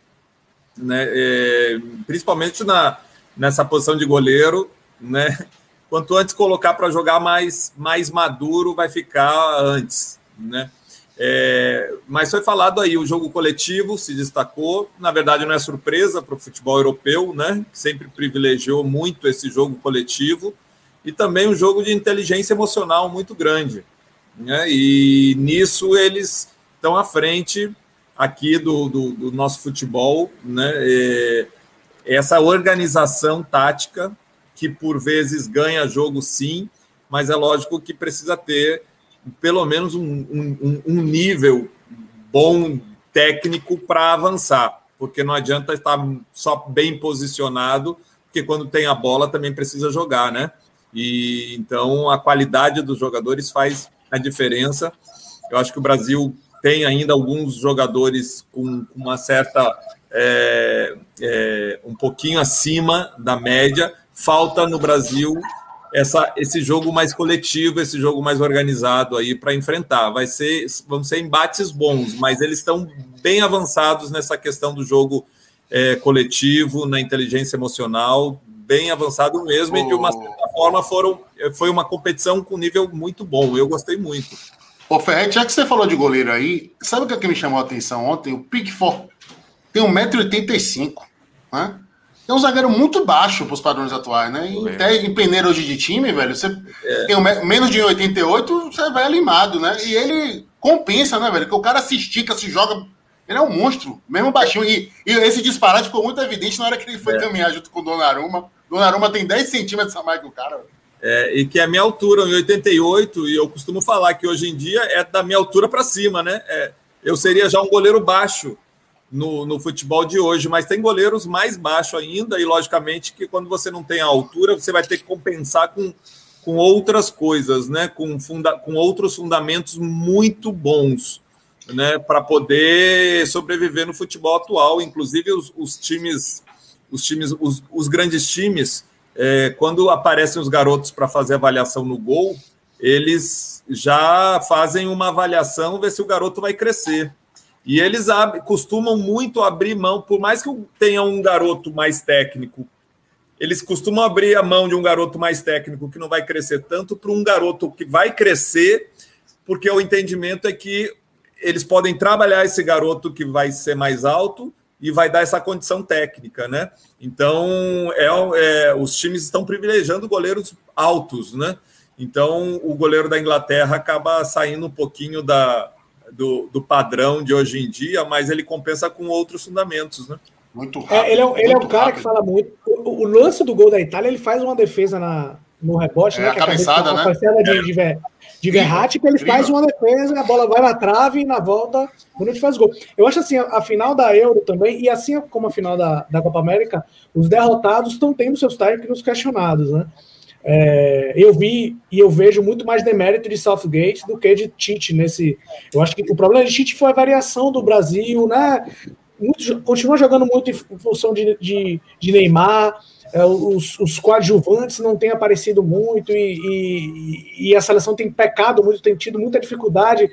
né? É, principalmente na, nessa posição de goleiro, né? Quanto antes colocar para jogar mais, mais maduro, vai ficar antes, né? É, mas foi falado aí, o jogo coletivo se destacou. Na verdade, não é surpresa para o futebol europeu, né? Sempre privilegiou muito esse jogo coletivo e também um jogo de inteligência emocional muito grande. Né? E nisso eles estão à frente aqui do, do, do nosso futebol, né? É, essa organização tática que por vezes ganha jogo sim, mas é lógico que precisa ter pelo menos um, um, um nível bom técnico para avançar, porque não adianta estar só bem posicionado, porque quando tem a bola também precisa jogar, né? E então a qualidade dos jogadores faz a diferença. Eu acho que o Brasil tem ainda alguns jogadores com uma certa é, é, um pouquinho acima da média. Falta no Brasil essa, esse jogo mais coletivo, esse jogo mais organizado aí para enfrentar. Vai ser, vão ser embates bons, mas eles estão bem avançados nessa questão do jogo é, coletivo, na inteligência emocional, bem avançado mesmo, oh. e de uma certa forma, foram, foi uma competição com nível muito bom. Eu gostei muito. Ô, Ferret, já que você falou de goleiro aí, sabe o que, é que me chamou a atenção ontem? O Pickford tem 1,85m, né? É um zagueiro muito baixo para os padrões atuais, né? Em, é. em peneira hoje de time, velho, você é. tem um, menos de 88, você vai animado, né? E ele compensa, né, velho? Que o cara se estica, se joga. Ele é um monstro, mesmo baixinho. E, e esse disparate ficou muito evidente na hora que ele foi é. caminhar junto com o Donnarumma. Donnarumma tem 10 centímetros a mais que o cara, velho. É, e que é a minha altura, em 88, e eu costumo falar que hoje em dia é da minha altura para cima, né? É, eu seria já um goleiro baixo no, no futebol de hoje, mas tem goleiros mais baixos ainda, e logicamente que quando você não tem a altura, você vai ter que compensar com, com outras coisas, né? Com, funda, com outros fundamentos muito bons, né? Para poder sobreviver no futebol atual. Inclusive, os, os times, os times, os, os grandes times, é, quando aparecem os garotos para fazer avaliação no gol, eles já fazem uma avaliação, ver se o garoto vai crescer. E eles costumam muito abrir mão, por mais que tenha um garoto mais técnico, eles costumam abrir a mão de um garoto mais técnico que não vai crescer tanto para um garoto que vai crescer, porque o entendimento é que eles podem trabalhar esse garoto que vai ser mais alto e vai dar essa condição técnica, né? Então, é, é, os times estão privilegiando goleiros altos, né? Então, o goleiro da Inglaterra acaba saindo um pouquinho da, do, do padrão de hoje em dia, mas ele compensa com outros fundamentos, né? Muito rápido. É, ele é, ele é um cara rápido. que fala muito. O, o, lance do gol da Itália, ele faz uma defesa na, no rebote, é, né? A é cabeçada, né? A de, de, de, de Verratti, que ele faz uma defesa, a bola vai na trave e na volta, o Nunes faz gol. Eu acho assim, a, a, final da Euro também, e assim como a final da, da Copa América, os derrotados estão tendo seus técnicos questionados, né? É, eu vi e eu vejo muito mais demérito de Southgate do que de Tite nesse. Eu acho que o problema de Tite foi a variação do Brasil, né? Muito, continua jogando muito em função de, de, de Neymar. É, os, os, coadjuvantes não têm aparecido muito e, e, e, a seleção tem pecado muito, tem tido muita dificuldade.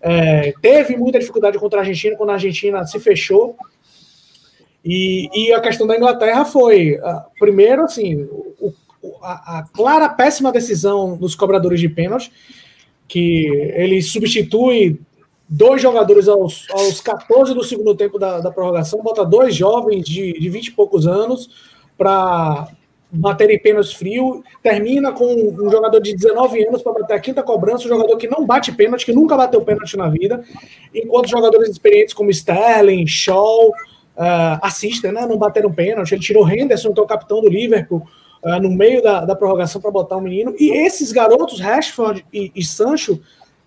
É, teve muita dificuldade contra a Argentina quando a Argentina se fechou. E, e a questão da Inglaterra foi, uh, primeiro, assim, o, a, a, clara péssima decisão dos cobradores de pênalti, que ele substitui dois jogadores aos, aos 14 do segundo tempo da, da prorrogação, bota dois jovens de, de 20 e poucos anos para baterem pênalti frio, termina com um jogador de 19 anos para bater a quinta cobrança, um jogador que não bate pênalti, que nunca bateu pênalti na vida, enquanto jogadores experientes como Sterling, Shaw, uh, assistem, né, não bateram pênalti, ele tirou Henderson, que é o capitão do Liverpool, uh, no meio da, da prorrogação para botar o um menino. E esses garotos, Rashford e, e Sancho,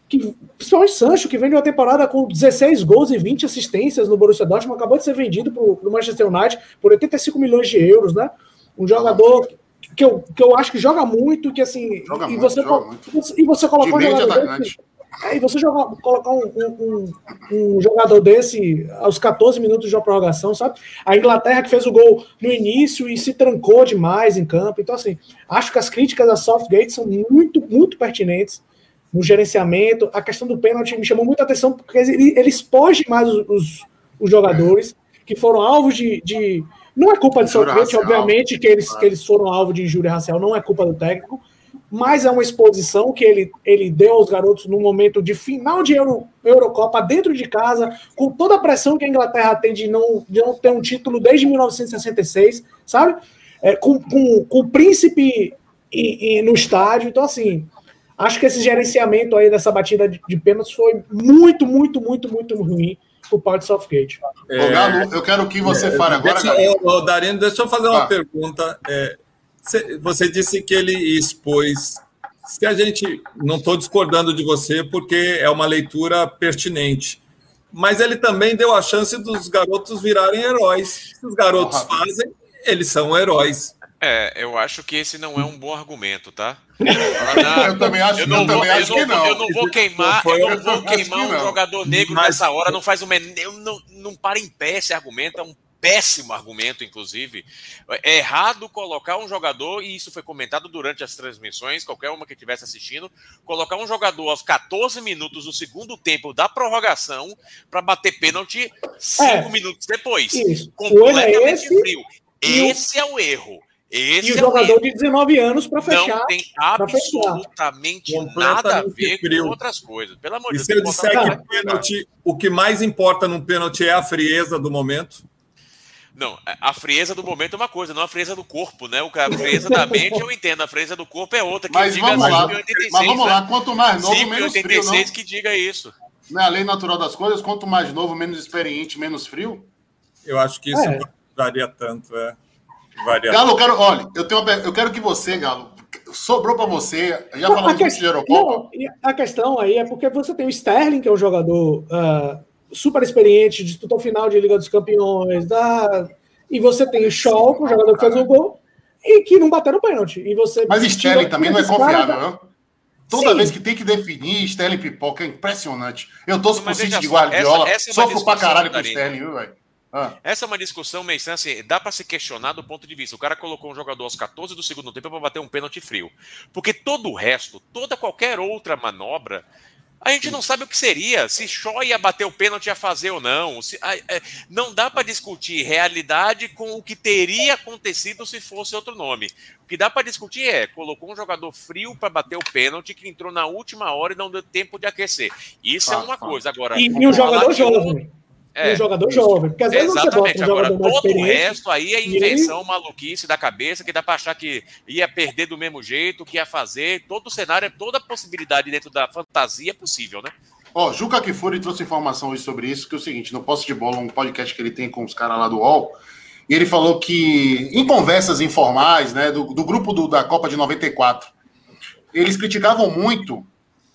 que, principalmente Sancho, que vem de uma temporada com 16 gols e 20 assistências no Borussia Dortmund, acabou de ser vendido para o Manchester United por 85 milhões de euros, né? Um jogador que eu, que eu acho que joga muito, que assim. Joga e, muito, você, joga muito. e você colocou um jogador desse, é, e você joga, colocar um, um, um, jogador desse aos 14 minutos de uma prorrogação, sabe? A Inglaterra que fez o gol no início e se trancou demais em campo. Então, assim, acho que as críticas a Southgate são muito, muito pertinentes no gerenciamento. A questão do pênalti me chamou muita atenção porque ele, ele expõe mais os, os, os, jogadores que foram alvos de. de não é culpa de Southgate, obviamente, que eles, que eles foram alvo de injúria racial, não é culpa do técnico mas é uma exposição que ele, ele deu aos garotos no momento de final de Euro, Eurocopa, dentro de casa, com toda a pressão que a Inglaterra tem de não, de não ter um título desde 1966, sabe? É, com, com, com o príncipe e, e no estádio. Então, assim, acho que esse gerenciamento aí dessa batida de, de pênaltis foi muito, muito, muito, muito ruim por parte do Southgate. É, Ô, Galo, eu quero que você é, fale agora. Deixa, ô, Darino, deixa eu fazer uma ah. pergunta. É, você disse que ele expôs. Se a gente. Não estou discordando de você, porque é uma leitura pertinente. Mas ele também deu a chance dos garotos virarem heróis. Se os garotos fazem, eles são heróis. É, eu acho que esse não é um bom argumento, tá? eu também acho, eu não eu vou, também acho que não. Eu não vou queimar, eu não vou queimar um jogador negro Mas, nessa hora, não faz um. Eu não, não para em pé esse argumento, é um péssimo argumento, inclusive. É errado colocar um jogador, e isso foi comentado durante as transmissões, qualquer uma que estivesse assistindo, colocar um jogador aos 14 minutos do segundo tempo da prorrogação para bater pênalti 5 é, minutos depois. Isso. Completamente é frio. Esse é o erro. Esse e o é jogador de 19 anos para fechar. Não tem absolutamente nada a ver frio. com outras coisas. Pelo amor de Deus. E se eu disser que pênalti, o que mais importa num pênalti é a frieza do momento? Não, a frieza do momento é uma coisa, não a frieza do corpo, né? A frieza da mente eu entendo, a frieza do corpo é outra. Que mas, diga vamos lá, 86, mas vamos lá, quanto mais novo, menos 86 frio. Não? que diga isso. Não é a lei natural das coisas, quanto mais novo, menos experiente, menos frio? Eu acho que isso é. varia tanto, é. Varia Galo, eu quero, olha, eu, tenho uma, eu quero que você, Galo, sobrou para você, já falamos que... de Eurocopa. a questão aí é porque você tem o Sterling, que é um jogador uh, super experiente, disputou o final de Liga dos Campeões, da... e você tem o Shaw, que é um jogador que fez um gol, e que não bateu no pênalti. E você Mas Sterling também não é confiável, não? Toda Sim. vez que tem que definir, Sterling pipoca é impressionante. Eu torço pro City de Guardiola, essa, essa é sofro pra caralho com o Sterling, viu, velho? Ah. Essa é uma discussão meio assim, dá para se questionar do ponto de vista. O cara colocou um jogador aos 14 do segundo tempo para bater um pênalti frio. Porque todo o resto, toda qualquer outra manobra, a gente não sabe o que seria. Se Shaw ia bater o pênalti ia fazer ou não. Se, é, não dá para discutir realidade com o que teria acontecido se fosse outro nome. O que dá para discutir é: colocou um jogador frio para bater o pênalti que entrou na última hora e não deu tempo de aquecer. Isso ah, é uma ah. coisa. Agora, e, e um jogador jovem. É, um jogador jovem. Porque às vezes Exatamente. você bota um Agora, todo o resto aí é invenção, maluquice da cabeça, que dá para achar que ia perder do mesmo jeito, que ia fazer. Todo o cenário, toda a possibilidade dentro da fantasia é possível, né? Ó, oh, Juca Kifuri trouxe informação hoje sobre isso, que é o seguinte, no Posse de Bola, um podcast que ele tem com os caras lá do UOL, e ele falou que, em conversas informais, né, do, do grupo do, da Copa de 94, eles criticavam muito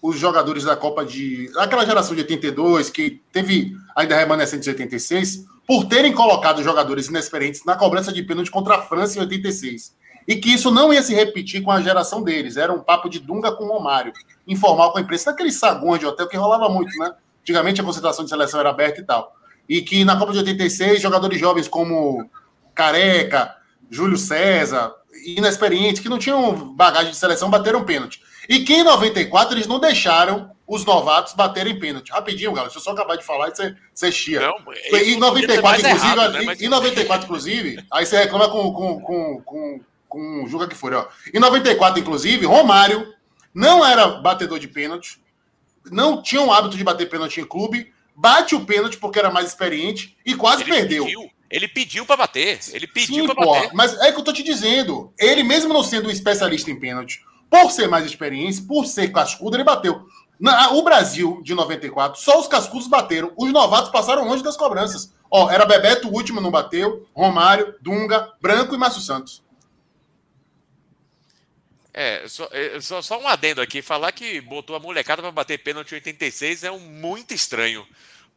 os jogadores da Copa de. aquela geração de 82, que teve ainda remanescente de 86, por terem colocado jogadores inexperientes na cobrança de pênalti contra a França em 86. E que isso não ia se repetir com a geração deles. Era um papo de Dunga com Romário, informal com a imprensa, daqueles sagões de hotel que rolava muito, né? Antigamente a concentração de seleção era aberta e tal. E que na Copa de 86, jogadores jovens como Careca, Júlio César, inexperientes, que não tinham bagagem de seleção, bateram pênalti. E que em 94 eles não deixaram os novatos baterem pênalti. Rapidinho, galera, deixa eu só acabar de falar e você, você chia. Não, em 94, inclusive, errado, né? Mas... em 94, inclusive, aí você reclama com, com, com, com, com o Juga que for, ó. Em 94, inclusive, Romário não era batedor de pênalti, não tinha o hábito de bater pênalti em clube, bate o pênalti porque era mais experiente e quase ele perdeu. Pediu, ele pediu para bater. Ele pediu para bater. Mas é que eu tô te dizendo. Ele, mesmo não sendo um especialista em pênalti, por ser mais experiência, por ser cascudo, ele bateu. Na, o Brasil, de 94, só os cascudos bateram. Os novatos passaram longe das cobranças. Ó, era Bebeto, o último não bateu, Romário, Dunga, Branco e Márcio Santos. É, só, é, só, só um adendo aqui. Falar que botou a molecada para bater pênalti em 86 é um muito estranho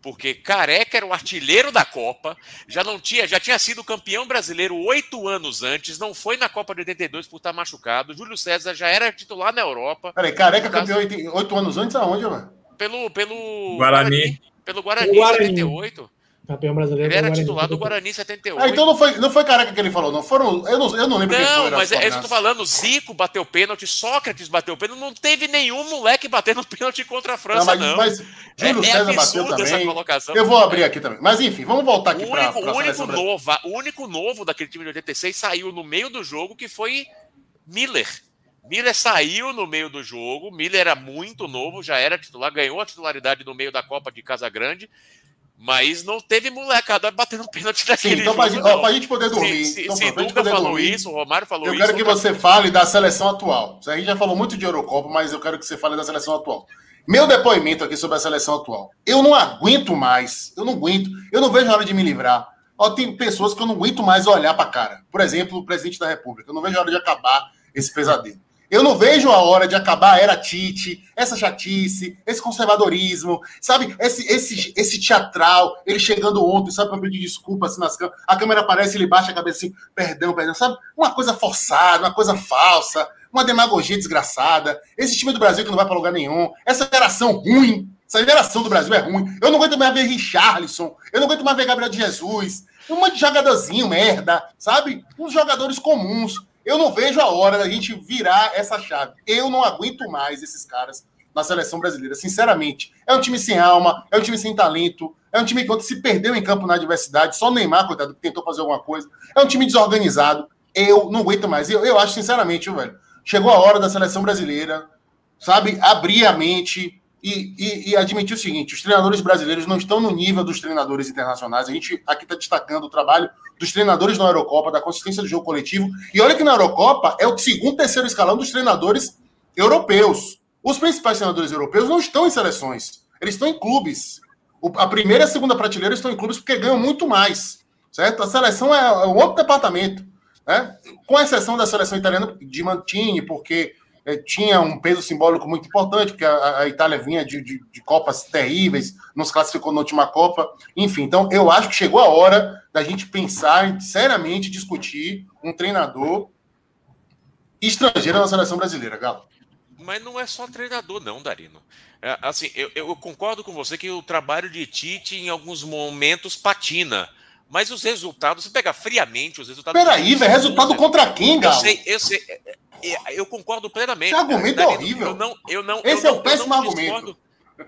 porque Careca era o artilheiro da Copa, já não tinha, já tinha sido campeão brasileiro oito anos antes, não foi na Copa de 82 por estar machucado. Júlio César já era titular na Europa. Peraí, Careca caso... campeão oito anos antes aonde, mano? Pelo, pelo Guarani. Guarani. Pelo Guarani, Guarani. 78. Campeão brasileiro. Ele era titular do Guarani 78. Ah, então não foi, não foi careca que ele falou, não. Foram. Eu não, eu não lembro Não, mas é isso que eu tô falando. Zico bateu pênalti, Sócrates bateu pênalti. Não teve nenhum moleque batendo pênalti contra a França, não. Mas, não. mas Júlio é, é César é bateu também. Eu vou abrir aqui também. Mas enfim, vamos voltar aqui para o único novo, O único novo daquele time de 86 saiu no meio do jogo, que foi Miller. Miller saiu no meio do jogo. Miller era muito novo, já era titular, ganhou a titularidade no meio da Copa de Casa Grande. Mas não teve molecada batendo pênalti daquele Sim, então, jogo. Então, pra, gente poder dormir. Se, então, se Dunga falou dormir, isso, o Romário falou eu isso. Eu quero que você fale da seleção atual. A gente já falou muito de Eurocopa, mas eu quero que você fale da seleção atual. Meu depoimento aqui sobre a seleção atual. Eu não aguento mais. Eu não aguento. Eu não vejo a hora de me livrar. Ó, tem pessoas que eu não aguento mais olhar para cara. Por exemplo, o presidente da República. Eu não vejo a hora de acabar esse pesadelo. Eu não vejo a hora de acabar a era Tite, essa chatice, esse conservadorismo, sabe? Esse, esse, esse teatral, ele chegando ontem, sabe, para pedir desculpa assim nas câmeras. A câmera aparece, ele baixa a cabeça assim, perdão, perdão, sabe? Uma coisa forçada, uma coisa falsa, uma demagogia desgraçada. Esse time do Brasil que não vai para lugar nenhum, essa geração ruim, essa geração do Brasil é ruim. Eu não aguento mais ver Richarlison, eu não aguento mais ver Gabriel de Jesus, um monte de jogadorzinho merda, sabe? Uns jogadores comuns. Eu não vejo a hora da gente virar essa chave. Eu não aguento mais esses caras na seleção brasileira, sinceramente. É um time sem alma, é um time sem talento, é um time que se perdeu em campo na adversidade, só o Neymar, coitado, que tentou fazer alguma coisa. É um time desorganizado. Eu não aguento mais. Eu, eu acho, sinceramente, velho, chegou a hora da seleção brasileira, sabe, abrir a mente e, e, e, admitir o seguinte: os treinadores brasileiros não estão no nível dos treinadores internacionais. A gente aqui está destacando o trabalho dos treinadores na Eurocopa, da consistência do jogo coletivo. E olha que na Eurocopa é o segundo, terceiro escalão dos treinadores europeus. Os principais treinadores europeus não estão em seleções, eles estão em clubes. A primeira e a segunda prateleira estão em clubes porque ganham muito mais, certo? A seleção é, um outro departamento, né? Com exceção da seleção italiana de Mantini, porque é, tinha um peso simbólico muito importante, porque a, a Itália vinha de, de, de, Copas terríveis, não se classificou na última Copa. Enfim, então eu acho que chegou a hora da gente pensar seriamente discutir um treinador estrangeiro na seleção brasileira, Galo. Mas não é só treinador, não, Darino. É, assim, eu, eu concordo com você que o trabalho de Tite, em alguns momentos, patina. Mas os resultados, você pega friamente os resultados. Peraí, velho, resultado contra quem, Galo? Eu sei, eu sei. É, é, eu concordo plenamente. Esse argumento é horrível. Eu não, eu não, Esse eu é o péssimo argumento. Discordo,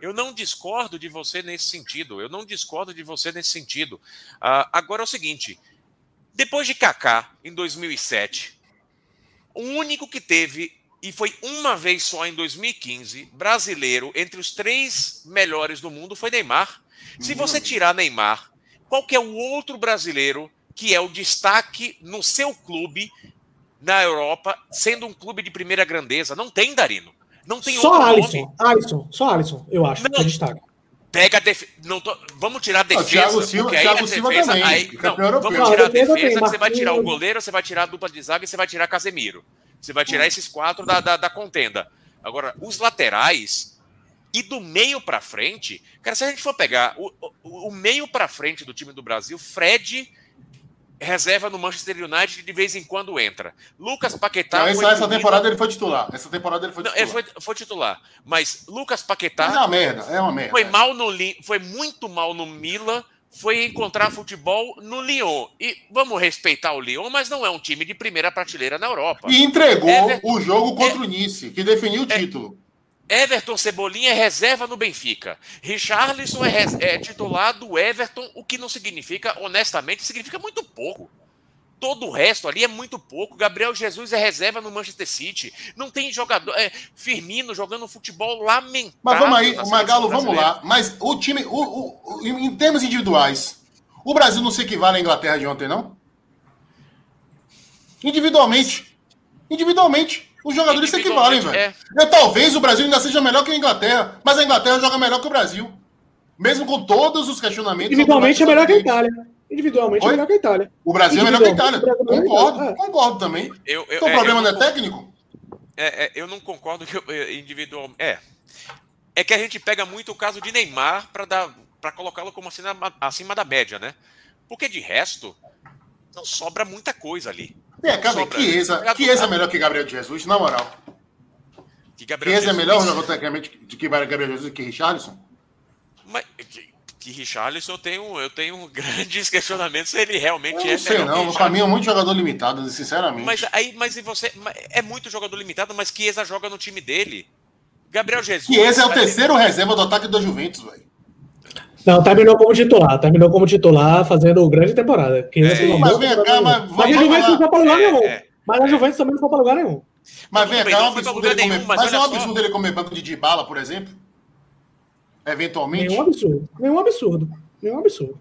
eu não discordo de você nesse sentido. Eu não discordo de você nesse sentido. Uh, agora é o seguinte: depois de Kaká, em 2007, o único que teve, e foi uma vez só em 2015, brasileiro, entre os três melhores do mundo, foi Neymar. Se você uhum. tirar Neymar, qual que é o outro brasileiro que é o destaque no seu clube na Europa, sendo um clube de primeira grandeza. Não tem, Darino. Não tem Só Alisson. Nome. Alisson. Só Alisson, eu acho. Não. Que é destaque. Pega a defesa. Tô... Vamos tirar a defesa. Não, Thiago Silva, porque aí Thiago a defesa. Também, aí... Não, vamos tirar a defesa, você vai tirar o goleiro, você vai tirar a dupla de zaga e você vai tirar Casemiro. Você vai tirar hum. esses quatro da, da, da contenda. Agora, os laterais. E do meio para frente, cara, se a gente for pegar o, o, o meio para frente do time do Brasil, Fred, reserva no Manchester United de vez em quando entra. Lucas Paquetá. Não, essa, essa temporada ele foi titular. Essa temporada ele foi titular. Não, ele foi, foi, titular. Mas Lucas Paquetá. Mas é uma merda, é uma merda. Foi, mal no, foi muito mal no Milan. Foi encontrar futebol no Lyon. E vamos respeitar o Lyon, mas não é um time de primeira prateleira na Europa. E entregou é, o jogo contra é, o Nice, que definiu o é, título. Everton Cebolinha é reserva no Benfica. Richarlison é, é titular do Everton, o que não significa, honestamente, significa muito pouco. Todo o resto ali é muito pouco. Gabriel Jesus é reserva no Manchester City. Não tem jogador. É, Firmino jogando futebol lamentável. Mas vamos aí, Magalo, vamos lá. Mas o time, o, o, em termos individuais, o Brasil não se equivale à Inglaterra de ontem, não? Individualmente. Individualmente. Os jogadores se equivalem, velho. É. Eu, talvez o Brasil ainda seja melhor que a Inglaterra, mas a Inglaterra joga melhor que o Brasil. Mesmo com todos os questionamentos. Individualmente é melhor que a Itália. Individualmente é Oi? é melhor que a Itália. O Brasil é melhor que a Itália. Concordo, é. concordo também. Eu, eu, então, o problema não é técnico? É, é, eu não concordo que individual. É. É que a gente pega muito o caso de Neymar para dar para colocá-lo como acima, acima da média, né? Porque de resto, não sobra muita coisa ali. É, cara, Chiesa, Chiesa é melhor que Gabriel Jesus, na moral. Que Gabriel Chiesa é melhor tecnicamente do que Gabriel Jesus que Richarlison? Mas que, que Richarlison eu tenho, eu tenho grandes questionamentos se ele realmente eu não é sei, melhor. Não, para mim é muito jogador limitado, sinceramente. Mas aí, mas e você, é muito jogador limitado, mas Chiesa joga no time dele. Gabriel Jesus. Chiesa é o terceiro reserva do ataque do Juventus, velho. Não, terminou como titular. Terminou como titular, fazendo grande temporada. Que é, mas vem cá, mas, mas a Juventus não foi para lugar nenhum. É, mas a Juventus também não foi para lugar nenhum. Mas vem cá, é um absurdo dele comer, mas é um absurdo ele comer banco de Dibala, por exemplo? Eventualmente? Nenhum absurdo. Nenhum absurdo. Nenhum absurdo.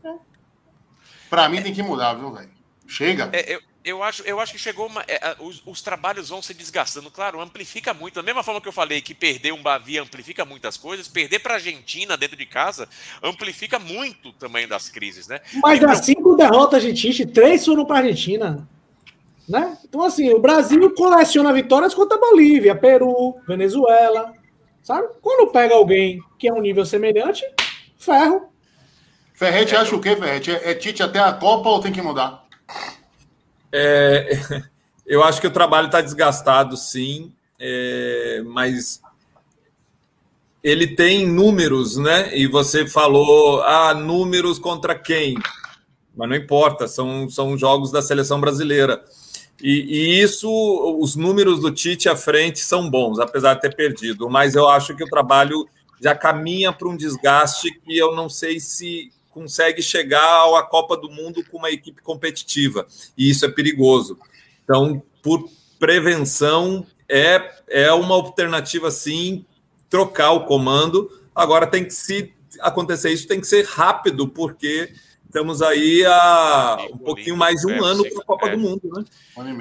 Pra mim tem que mudar, viu, velho? Chega. É, eu, eu acho, eu acho que chegou uma, é, os, os, trabalhos vão se desgastando, claro, amplifica muito. Da mesma forma que eu falei que perder um Bavi amplifica muitas coisas, perder para a Argentina dentro de casa amplifica muito o tamanho das crises, né? Mas das cinco derrotas de Tite, três foram para a Argentina. Né? Então, assim, o Brasil coleciona vitórias contra a Bolívia, Peru, Venezuela. Sabe? Quando pega alguém que é um nível semelhante, ferro. Ferrete, é, acha o quê, Ferrete? É, é Tite até a Copa ou tem que mudar? É, eu acho que o trabalho está desgastado, sim, é, mas ele tem números, né? E você falou, ah, números contra quem? Mas não importa, são, são jogos da seleção brasileira. E, e, isso, os números do Tite à frente são bons, apesar de ter perdido. Mas eu acho que o trabalho já caminha para um desgaste que eu não sei se consegue chegar à Copa do Mundo com uma equipe competitiva, e isso é perigoso. Então, por prevenção, é, é uma alternativa, sim, trocar o comando. Agora tem que se acontecer isso, tem que ser rápido, porque Estamos aí a um pouquinho mais de um ano para a Copa é. do Mundo, né?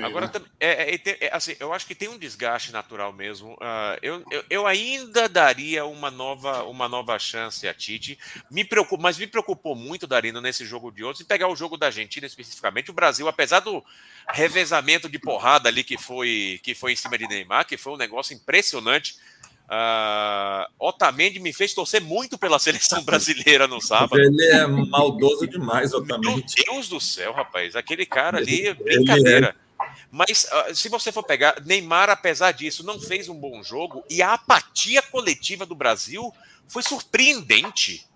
Agora, né? é, é, é, assim, eu acho que tem um desgaste natural mesmo. Uh, eu, eu, eu, ainda daria uma nova, uma nova chance a Tite. Me preocupa, mas me preocupou muito, Darino, nesse jogo de ontem, pegar o jogo da Argentina especificamente. O Brasil, apesar do revezamento de porrada ali que foi, que foi em cima de Neymar, que foi um negócio impressionante. Uh, Otamendi me fez torcer muito pela seleção brasileira no sábado. Ele é maldoso demais, Otamendi. Meu Deus do céu, rapaz. Aquele cara ali, é brincadeira. Mas uh, se você for pegar, Neymar, apesar disso, não fez um bom jogo e a apatia coletiva do Brasil foi surpreendente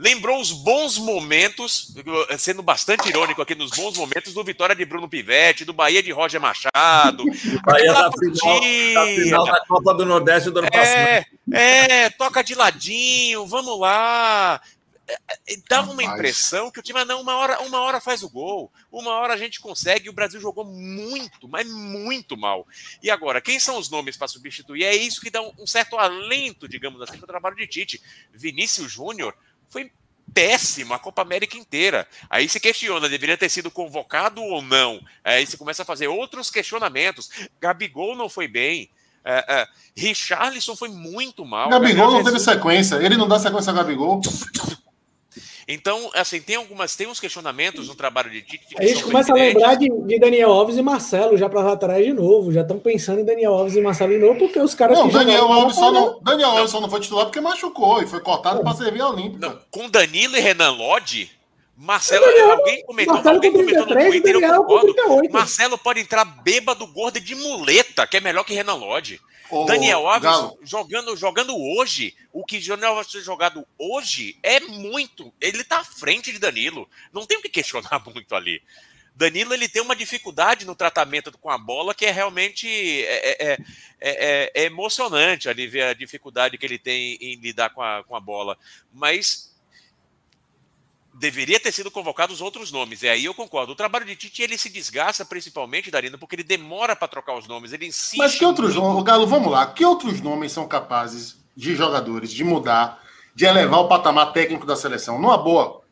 lembrou os bons momentos, sendo bastante irônico aqui, nos bons momentos do Vitória de Bruno Pivetti, do Bahia de Roger Machado. Bahia da final, da final, da Copa do Nordeste do ano é, passado. É, toca de ladinho, vamos lá. É, é, dava uma impressão que o time, ah, não, uma hora, uma hora faz o gol, uma hora a gente consegue, e o Brasil jogou muito, mas muito mal. E agora, quem são os nomes para substituir? É isso que dá um, um certo alento, digamos assim, para o trabalho de Tite. Vinícius Júnior foi péssimo a Copa América inteira. Aí se questiona, deveria ter sido convocado ou não. Aí você começa a fazer outros questionamentos. Gabigol não foi bem. É, é, Richarlison foi muito mal. Gabigol não teve sequência. Ele não dá sequência a Gabigol. Então, assim, tem algumas, tem uns questionamentos no trabalho de Tite. A gente começa a lembrar de, de, Daniel Alves e Marcelo já para atrás de novo. Já estão pensando em Daniel Alves e Marcelo de novo, porque os caras. Não, Daniel Alves, só não, Daniel Alves só não foi titular porque machucou e foi cortado para servir a Olímpica. com Danilo e Renan Lodge. Marcelo, Daniel, alguém comentou, Marcelo alguém comentou 33, no Twitter, eu concordo. Marcelo pode entrar bêbado, gordo de muleta, que é melhor que Renan Lodge. Ô, Daniel Alves jogando, jogando hoje, o que Daniel Alves tem jogado hoje é muito. Ele tá à frente de Danilo. Não tem o que questionar muito ali. Danilo ele tem uma dificuldade no tratamento com a bola que é realmente é, é, é, é emocionante ali ver a dificuldade que ele tem em lidar com a, com a bola. Mas deveria ter sido convocado os outros nomes. E aí eu concordo. O trabalho de Tite ele se desgasta principalmente, Darina, porque ele demora para trocar os nomes. Ele insiste. Mas que outros nomes, Galo, vamos lá. Que outros nomes são capazes de jogadores de mudar, de elevar o patamar técnico da seleção? Numa boa.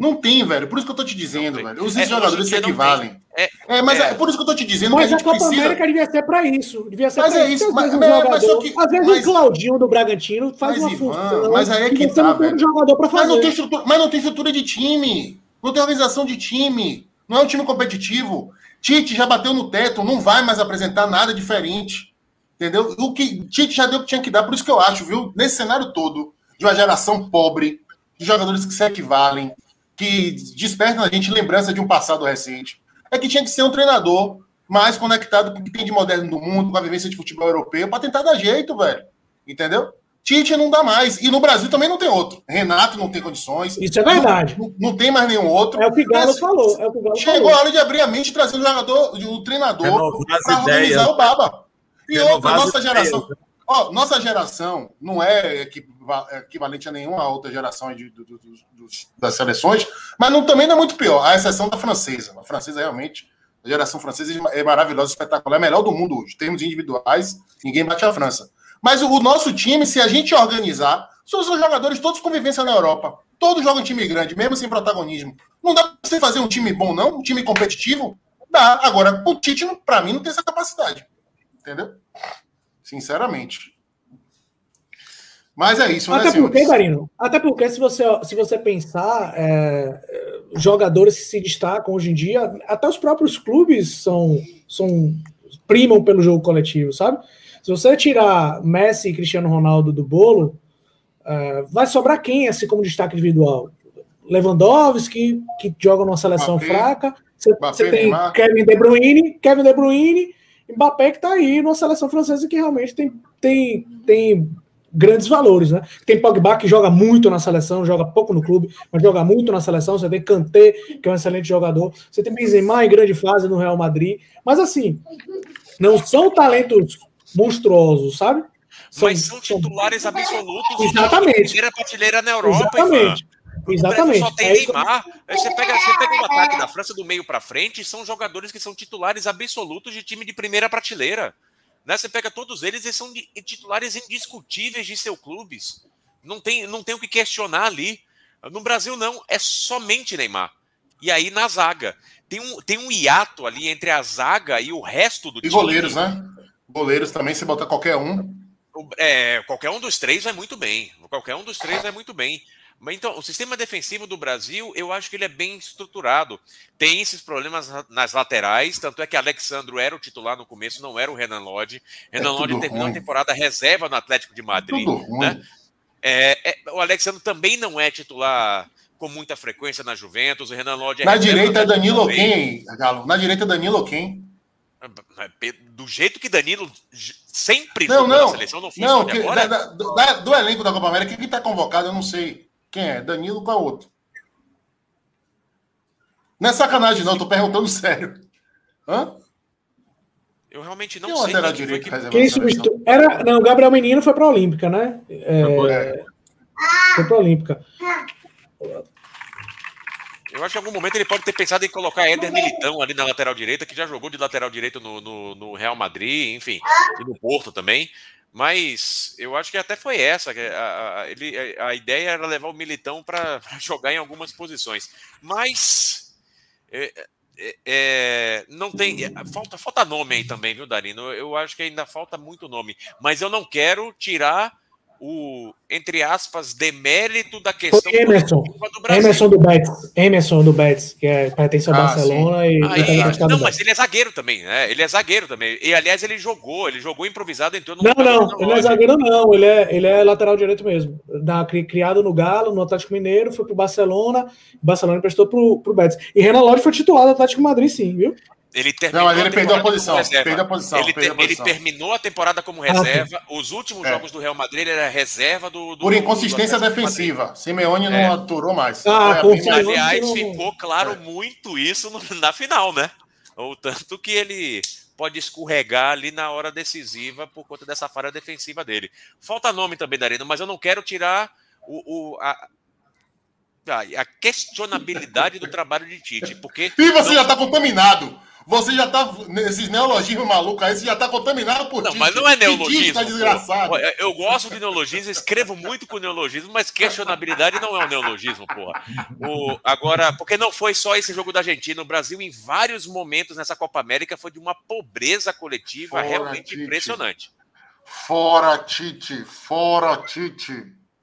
Não tem, velho. Por isso que eu tô te dizendo, velho. Os é, jogadores se equivalem. É, é, mas é. é. por isso que eu tô te dizendo mas que a gente a Copa precisa... América devia ser para isso. Devia ser mas é isso. Mas, mas, mas só que, às vezes mas, o Claudinho do Bragantino faz uma Ivan, função. Mas aí é que tá, velho. Jogador pra fazer. Mas, não tem estrutura, mas não tem estrutura de time. Não tem organização de time. Não é um time competitivo. Tite já bateu no teto. Não vai mais apresentar nada diferente. Entendeu? O que Tite já deu o que tinha que dar. Por isso que eu acho, viu? Nesse cenário todo, de uma geração pobre, de jogadores que se equivalem, que despertam a gente lembrança de um passado recente, é que tinha que ser um treinador mais conectado com o que tem de moderno do mundo, com a vivência de futebol europeu, para tentar dar jeito, velho. Entendeu? Tite não dá mais. E no Brasil também não tem outro. Renato não tem condições. Isso é verdade. Não, não, não tem mais nenhum outro. É o que o Galo falou. É o Galo chegou falou. a hora de abrir a mente e trazer o jogador, o treinador, para organizar o Baba. E outra, nossa geração. Ideias. Ó, nossa geração não é equivalente a nenhuma outra geração de, das seleções, mas não, também não é muito pior, a exceção da francesa. A francesa realmente, a geração francesa é maravilhosa, espetacular, é a melhor do mundo hoje. Em termos individuais, ninguém bate a França. Mas o, o nosso time, se a gente organizar, são os jogadores todos convivência na Europa. Todos jogam time grande, mesmo sem protagonismo. Não dá pra você fazer um time bom, não? Um time competitivo? Dá. Agora, o Tite, para mim, não tem essa capacidade. Entendeu? Sinceramente. Mas é isso, Até né, porque, Darino, até porque se você, se você pensar, é, jogadores que se destacam hoje em dia, até os próprios clubes são, são primam pelo jogo coletivo, sabe? Se você tirar Messi e Cristiano Ronaldo do bolo, é, vai sobrar quem, assim como destaque individual? Lewandowski, que joga numa seleção fraca. Você, tem Kevin De Bruyne, Kevin De Bruyne Mbappé que está aí numa seleção francesa que realmente tem, tem, tem grandes valores, né? Tem Pogba que joga muito na seleção, joga pouco no clube, mas joga muito na seleção. Você tem Kanté, que é um excelente jogador. Você tem Benzema em grande fase no Real Madrid. Mas assim, não são talentos monstruosos, sabe? São, mas são titulares são... absolutos Exatamente. primeira prateleira na Europa, Exatamente. Exatamente. só tem É Neymar. Aí você pega, você pega o ataque da França do meio para frente, são jogadores que são titulares absolutos de time de primeira prateleira. Né? Você pega todos eles e são titulares indiscutíveis de seus clubes. Não tem, não tem o que questionar ali. No Brasil, não, é somente Neymar. E aí na zaga. Tem um, tem um hiato ali entre a zaga e o resto do E time. goleiros, né? Goleiros também, se botar qualquer um. É, qualquer um dos três vai muito bem. Qualquer um dos três vai muito bem. Mas então, o sistema defensivo do Brasil, eu acho que ele é bem estruturado. Tem esses problemas na- nas laterais, tanto é que Alexandro era o titular no começo, não era o Renan Lodge. Renan É Lodge terminou ruim. a temporada reserva no Atlético de Madrid. Né? É, é, o Alexandro também não é titular com muita frequência na Juventus. O Renan Lodge é Na direita é Danilo quem, Galo? Na direita é Danilo quem? Do jeito que Danilo sempre Não, não. na seleção, não foi Não, que- agora. da- da- do, da- do elenco da Copa América, quem está convocado, eu não sei. Quem é? Danilo, qual é o outro? Não é sacanagem, não, tô perguntando sério. Hã? Eu realmente não Quem é o sei lateral quem que direito Quem substitu... Era, não, o Gabriel Menino foi para a Olímpica, né? É, É. foi para a Olímpica. Eu acho que em algum momento ele pode ter pensado em colocar Éder Militão ali na lateral direita, que já jogou de lateral direito no, no- no Real Madrid, enfim, e no Porto também. Mas eu acho que até foi essa. A, a- ele, a ideia era levar o Militão para jogar em algumas posições. Mas é, é, é, não tem. é, Falta, falta nome aí também, viu, Darino? Eu acho que ainda falta muito nome. Mas eu não quero tirar o, entre aspas, demérito da questão Emerson. do Brasil. Emerson do Betis. Emerson do Betis, que é, pertence ao Ah, Barcelona e, e tá não, mas ele é zagueiro também, né? Ele é zagueiro também. E aliás, ele jogou, ele jogou improvisado, entrou no Não, não, ele é zagueiro, não. Ele é, ele é lateral direito mesmo. Da, cri- criado no Galo, no Atlético Mineiro, foi pro Barcelona. Barcelona emprestou pro, pro Betis. E Renan Lodge foi titular do Atlético Madrid, sim, viu? Ele terminou Não, mas ele a perdeu a temporada posição. como reserva. Perdeu a posição. Ele, perdeu a ter- ele posição. terminou a temporada como Ah, reserva. Os últimos É. jogos do Real Madrid ele era reserva do. do Por do inconsistência Madrid. defensiva. Simeone É. não aturou mais. Ah, Foi a. Aliás, não- ficou claro É. muito isso no- na final, né? O tanto que ele pode escorregar ali na hora decisiva por conta dessa falha defensiva dele. Falta nome também, Darino, mas eu não quero tirar o, o- a, a- questionabilidade do trabalho de Tite, porque E você não- já tá contaminado. Você já tá. Nesses neologismos malucos aí, você já tá contaminado por Não, mas não é neologismo. tá desgraçado. Eu- Eu gosto de neologismo, escrevo muito com neologismo, mas questionabilidade não é um neologismo, porra. O, agora, porque não foi só esse jogo da Argentina. O Brasil, em vários momentos nessa Copa América, foi de uma pobreza coletiva Fora, realmente Tite. impressionante. Fora, Tite. Fora, Tite.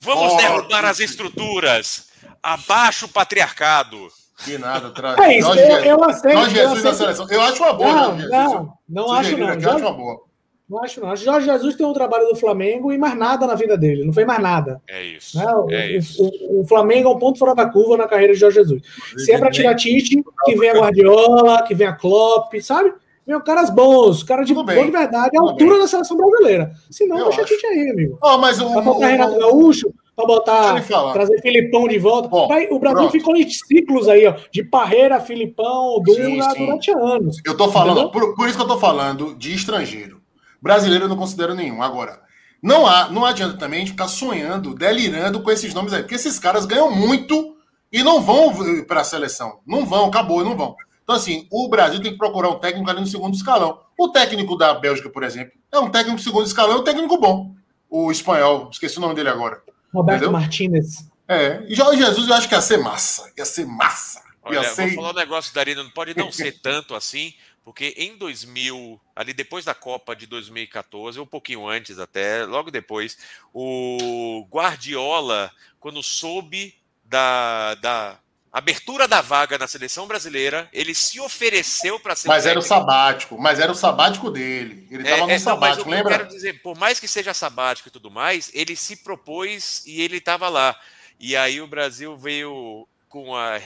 Vamos Fora, derrubar as Tite. estruturas. Abaixo o patriarcado. Que nada. Tra... É isso, Jorge eu, eu aceito. Jorge eu Jesus na aceito. seleção. Eu acho uma boa, Não, Jorge Jesus. não, não acho não. eu acho Jorge, uma boa. não acho não. Jorge Jesus tem um trabalho do Flamengo e mais nada na vida dele. Não fez mais nada. É isso. né? O, É isso. o- o Flamengo é um ponto fora da curva na carreira de Jorge Jesus. Se é pra tirar Tite, que venha Guardiola, que venha Klopp, sabe? Venham caras bons, caras de boa de verdade, Tudo altura bem. da seleção brasileira. Se não, Eu deixa acho. Tite aí, amigo. Ó, mas o. Pra botar o- Renato o- Gaúcho, Deixa botar, trazer Filipão de volta. Bom, Vai- o Brasil pronto. ficou em ciclos aí, ó, de Parreira, Filipão, Dunga durante anos. Eu tô falando, por, por isso que eu tô falando de estrangeiro. Brasileiro eu não considero nenhum. Agora, não há, não adianta também a gente ficar sonhando, delirando com esses nomes aí, porque esses caras ganham muito e não vão para a seleção. Não vão, acabou, não vão. Então, assim, o Brasil tem que procurar um técnico ali no segundo escalão. O técnico da Bélgica, por exemplo, é um técnico de segundo escalão, é um técnico bom. O espanhol, esqueci o nome dele agora. Roberto Entendeu? Martinez. É, e Jorge Jesus eu acho que ia ser massa. Ia ser massa. Ia Olha, ser. vou falar um negócio, Darino, não pode não ser tanto assim, porque em 2000, ali depois da Copa de 2014, um pouquinho antes até, logo depois, o Guardiola, quando soube da, da abertura da vaga na seleção brasileira, ele se ofereceu para ser Mas era o técnico. sabático, mas era o sabático dele. Ele estava É, no é, não, mas sabático, o que eu lembra? quero dizer, por mais que seja sabático e tudo mais, ele se propôs e ele estava lá. E aí o Brasil veio com a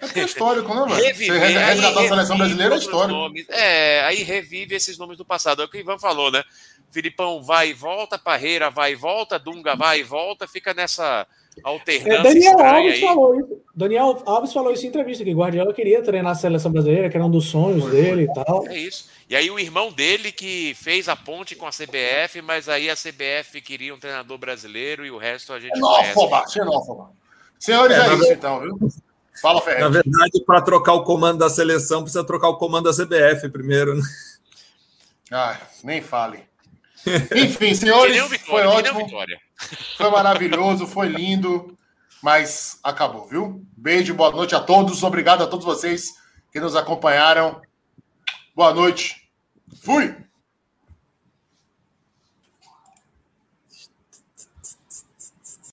É é histórico, né, velho? reviver, Você resgatar a seleção revive brasileira é histórico. nomes. É, aí revive esses nomes do passado. É o que o Ivan falou, né? Filipão vai e volta, Parreira vai e volta, Dunga vai e volta, fica nessa É, alternância Daniel estranha Alves aí. falou isso. Daniel Alves falou isso em entrevista, que Guardiola queria treinar a seleção brasileira, que era um dos sonhos Foi, dele e tal. É isso. E aí o irmão dele que fez a ponte com a CBF, mas aí a CBF queria um treinador brasileiro e o resto a gente conhece. Xenófoba, xenófoba. Senhores, é, é isso então, viu? Fala, Ferreira. Na verdade, para trocar o comando da seleção, precisa trocar o comando da CBF primeiro, né? Ah, nem fale. Enfim, senhores, foi ótimo. Foi maravilhoso, foi lindo, mas acabou, viu? Beijo, boa noite a todos. Obrigado a todos vocês que nos acompanharam. Boa noite. Fui!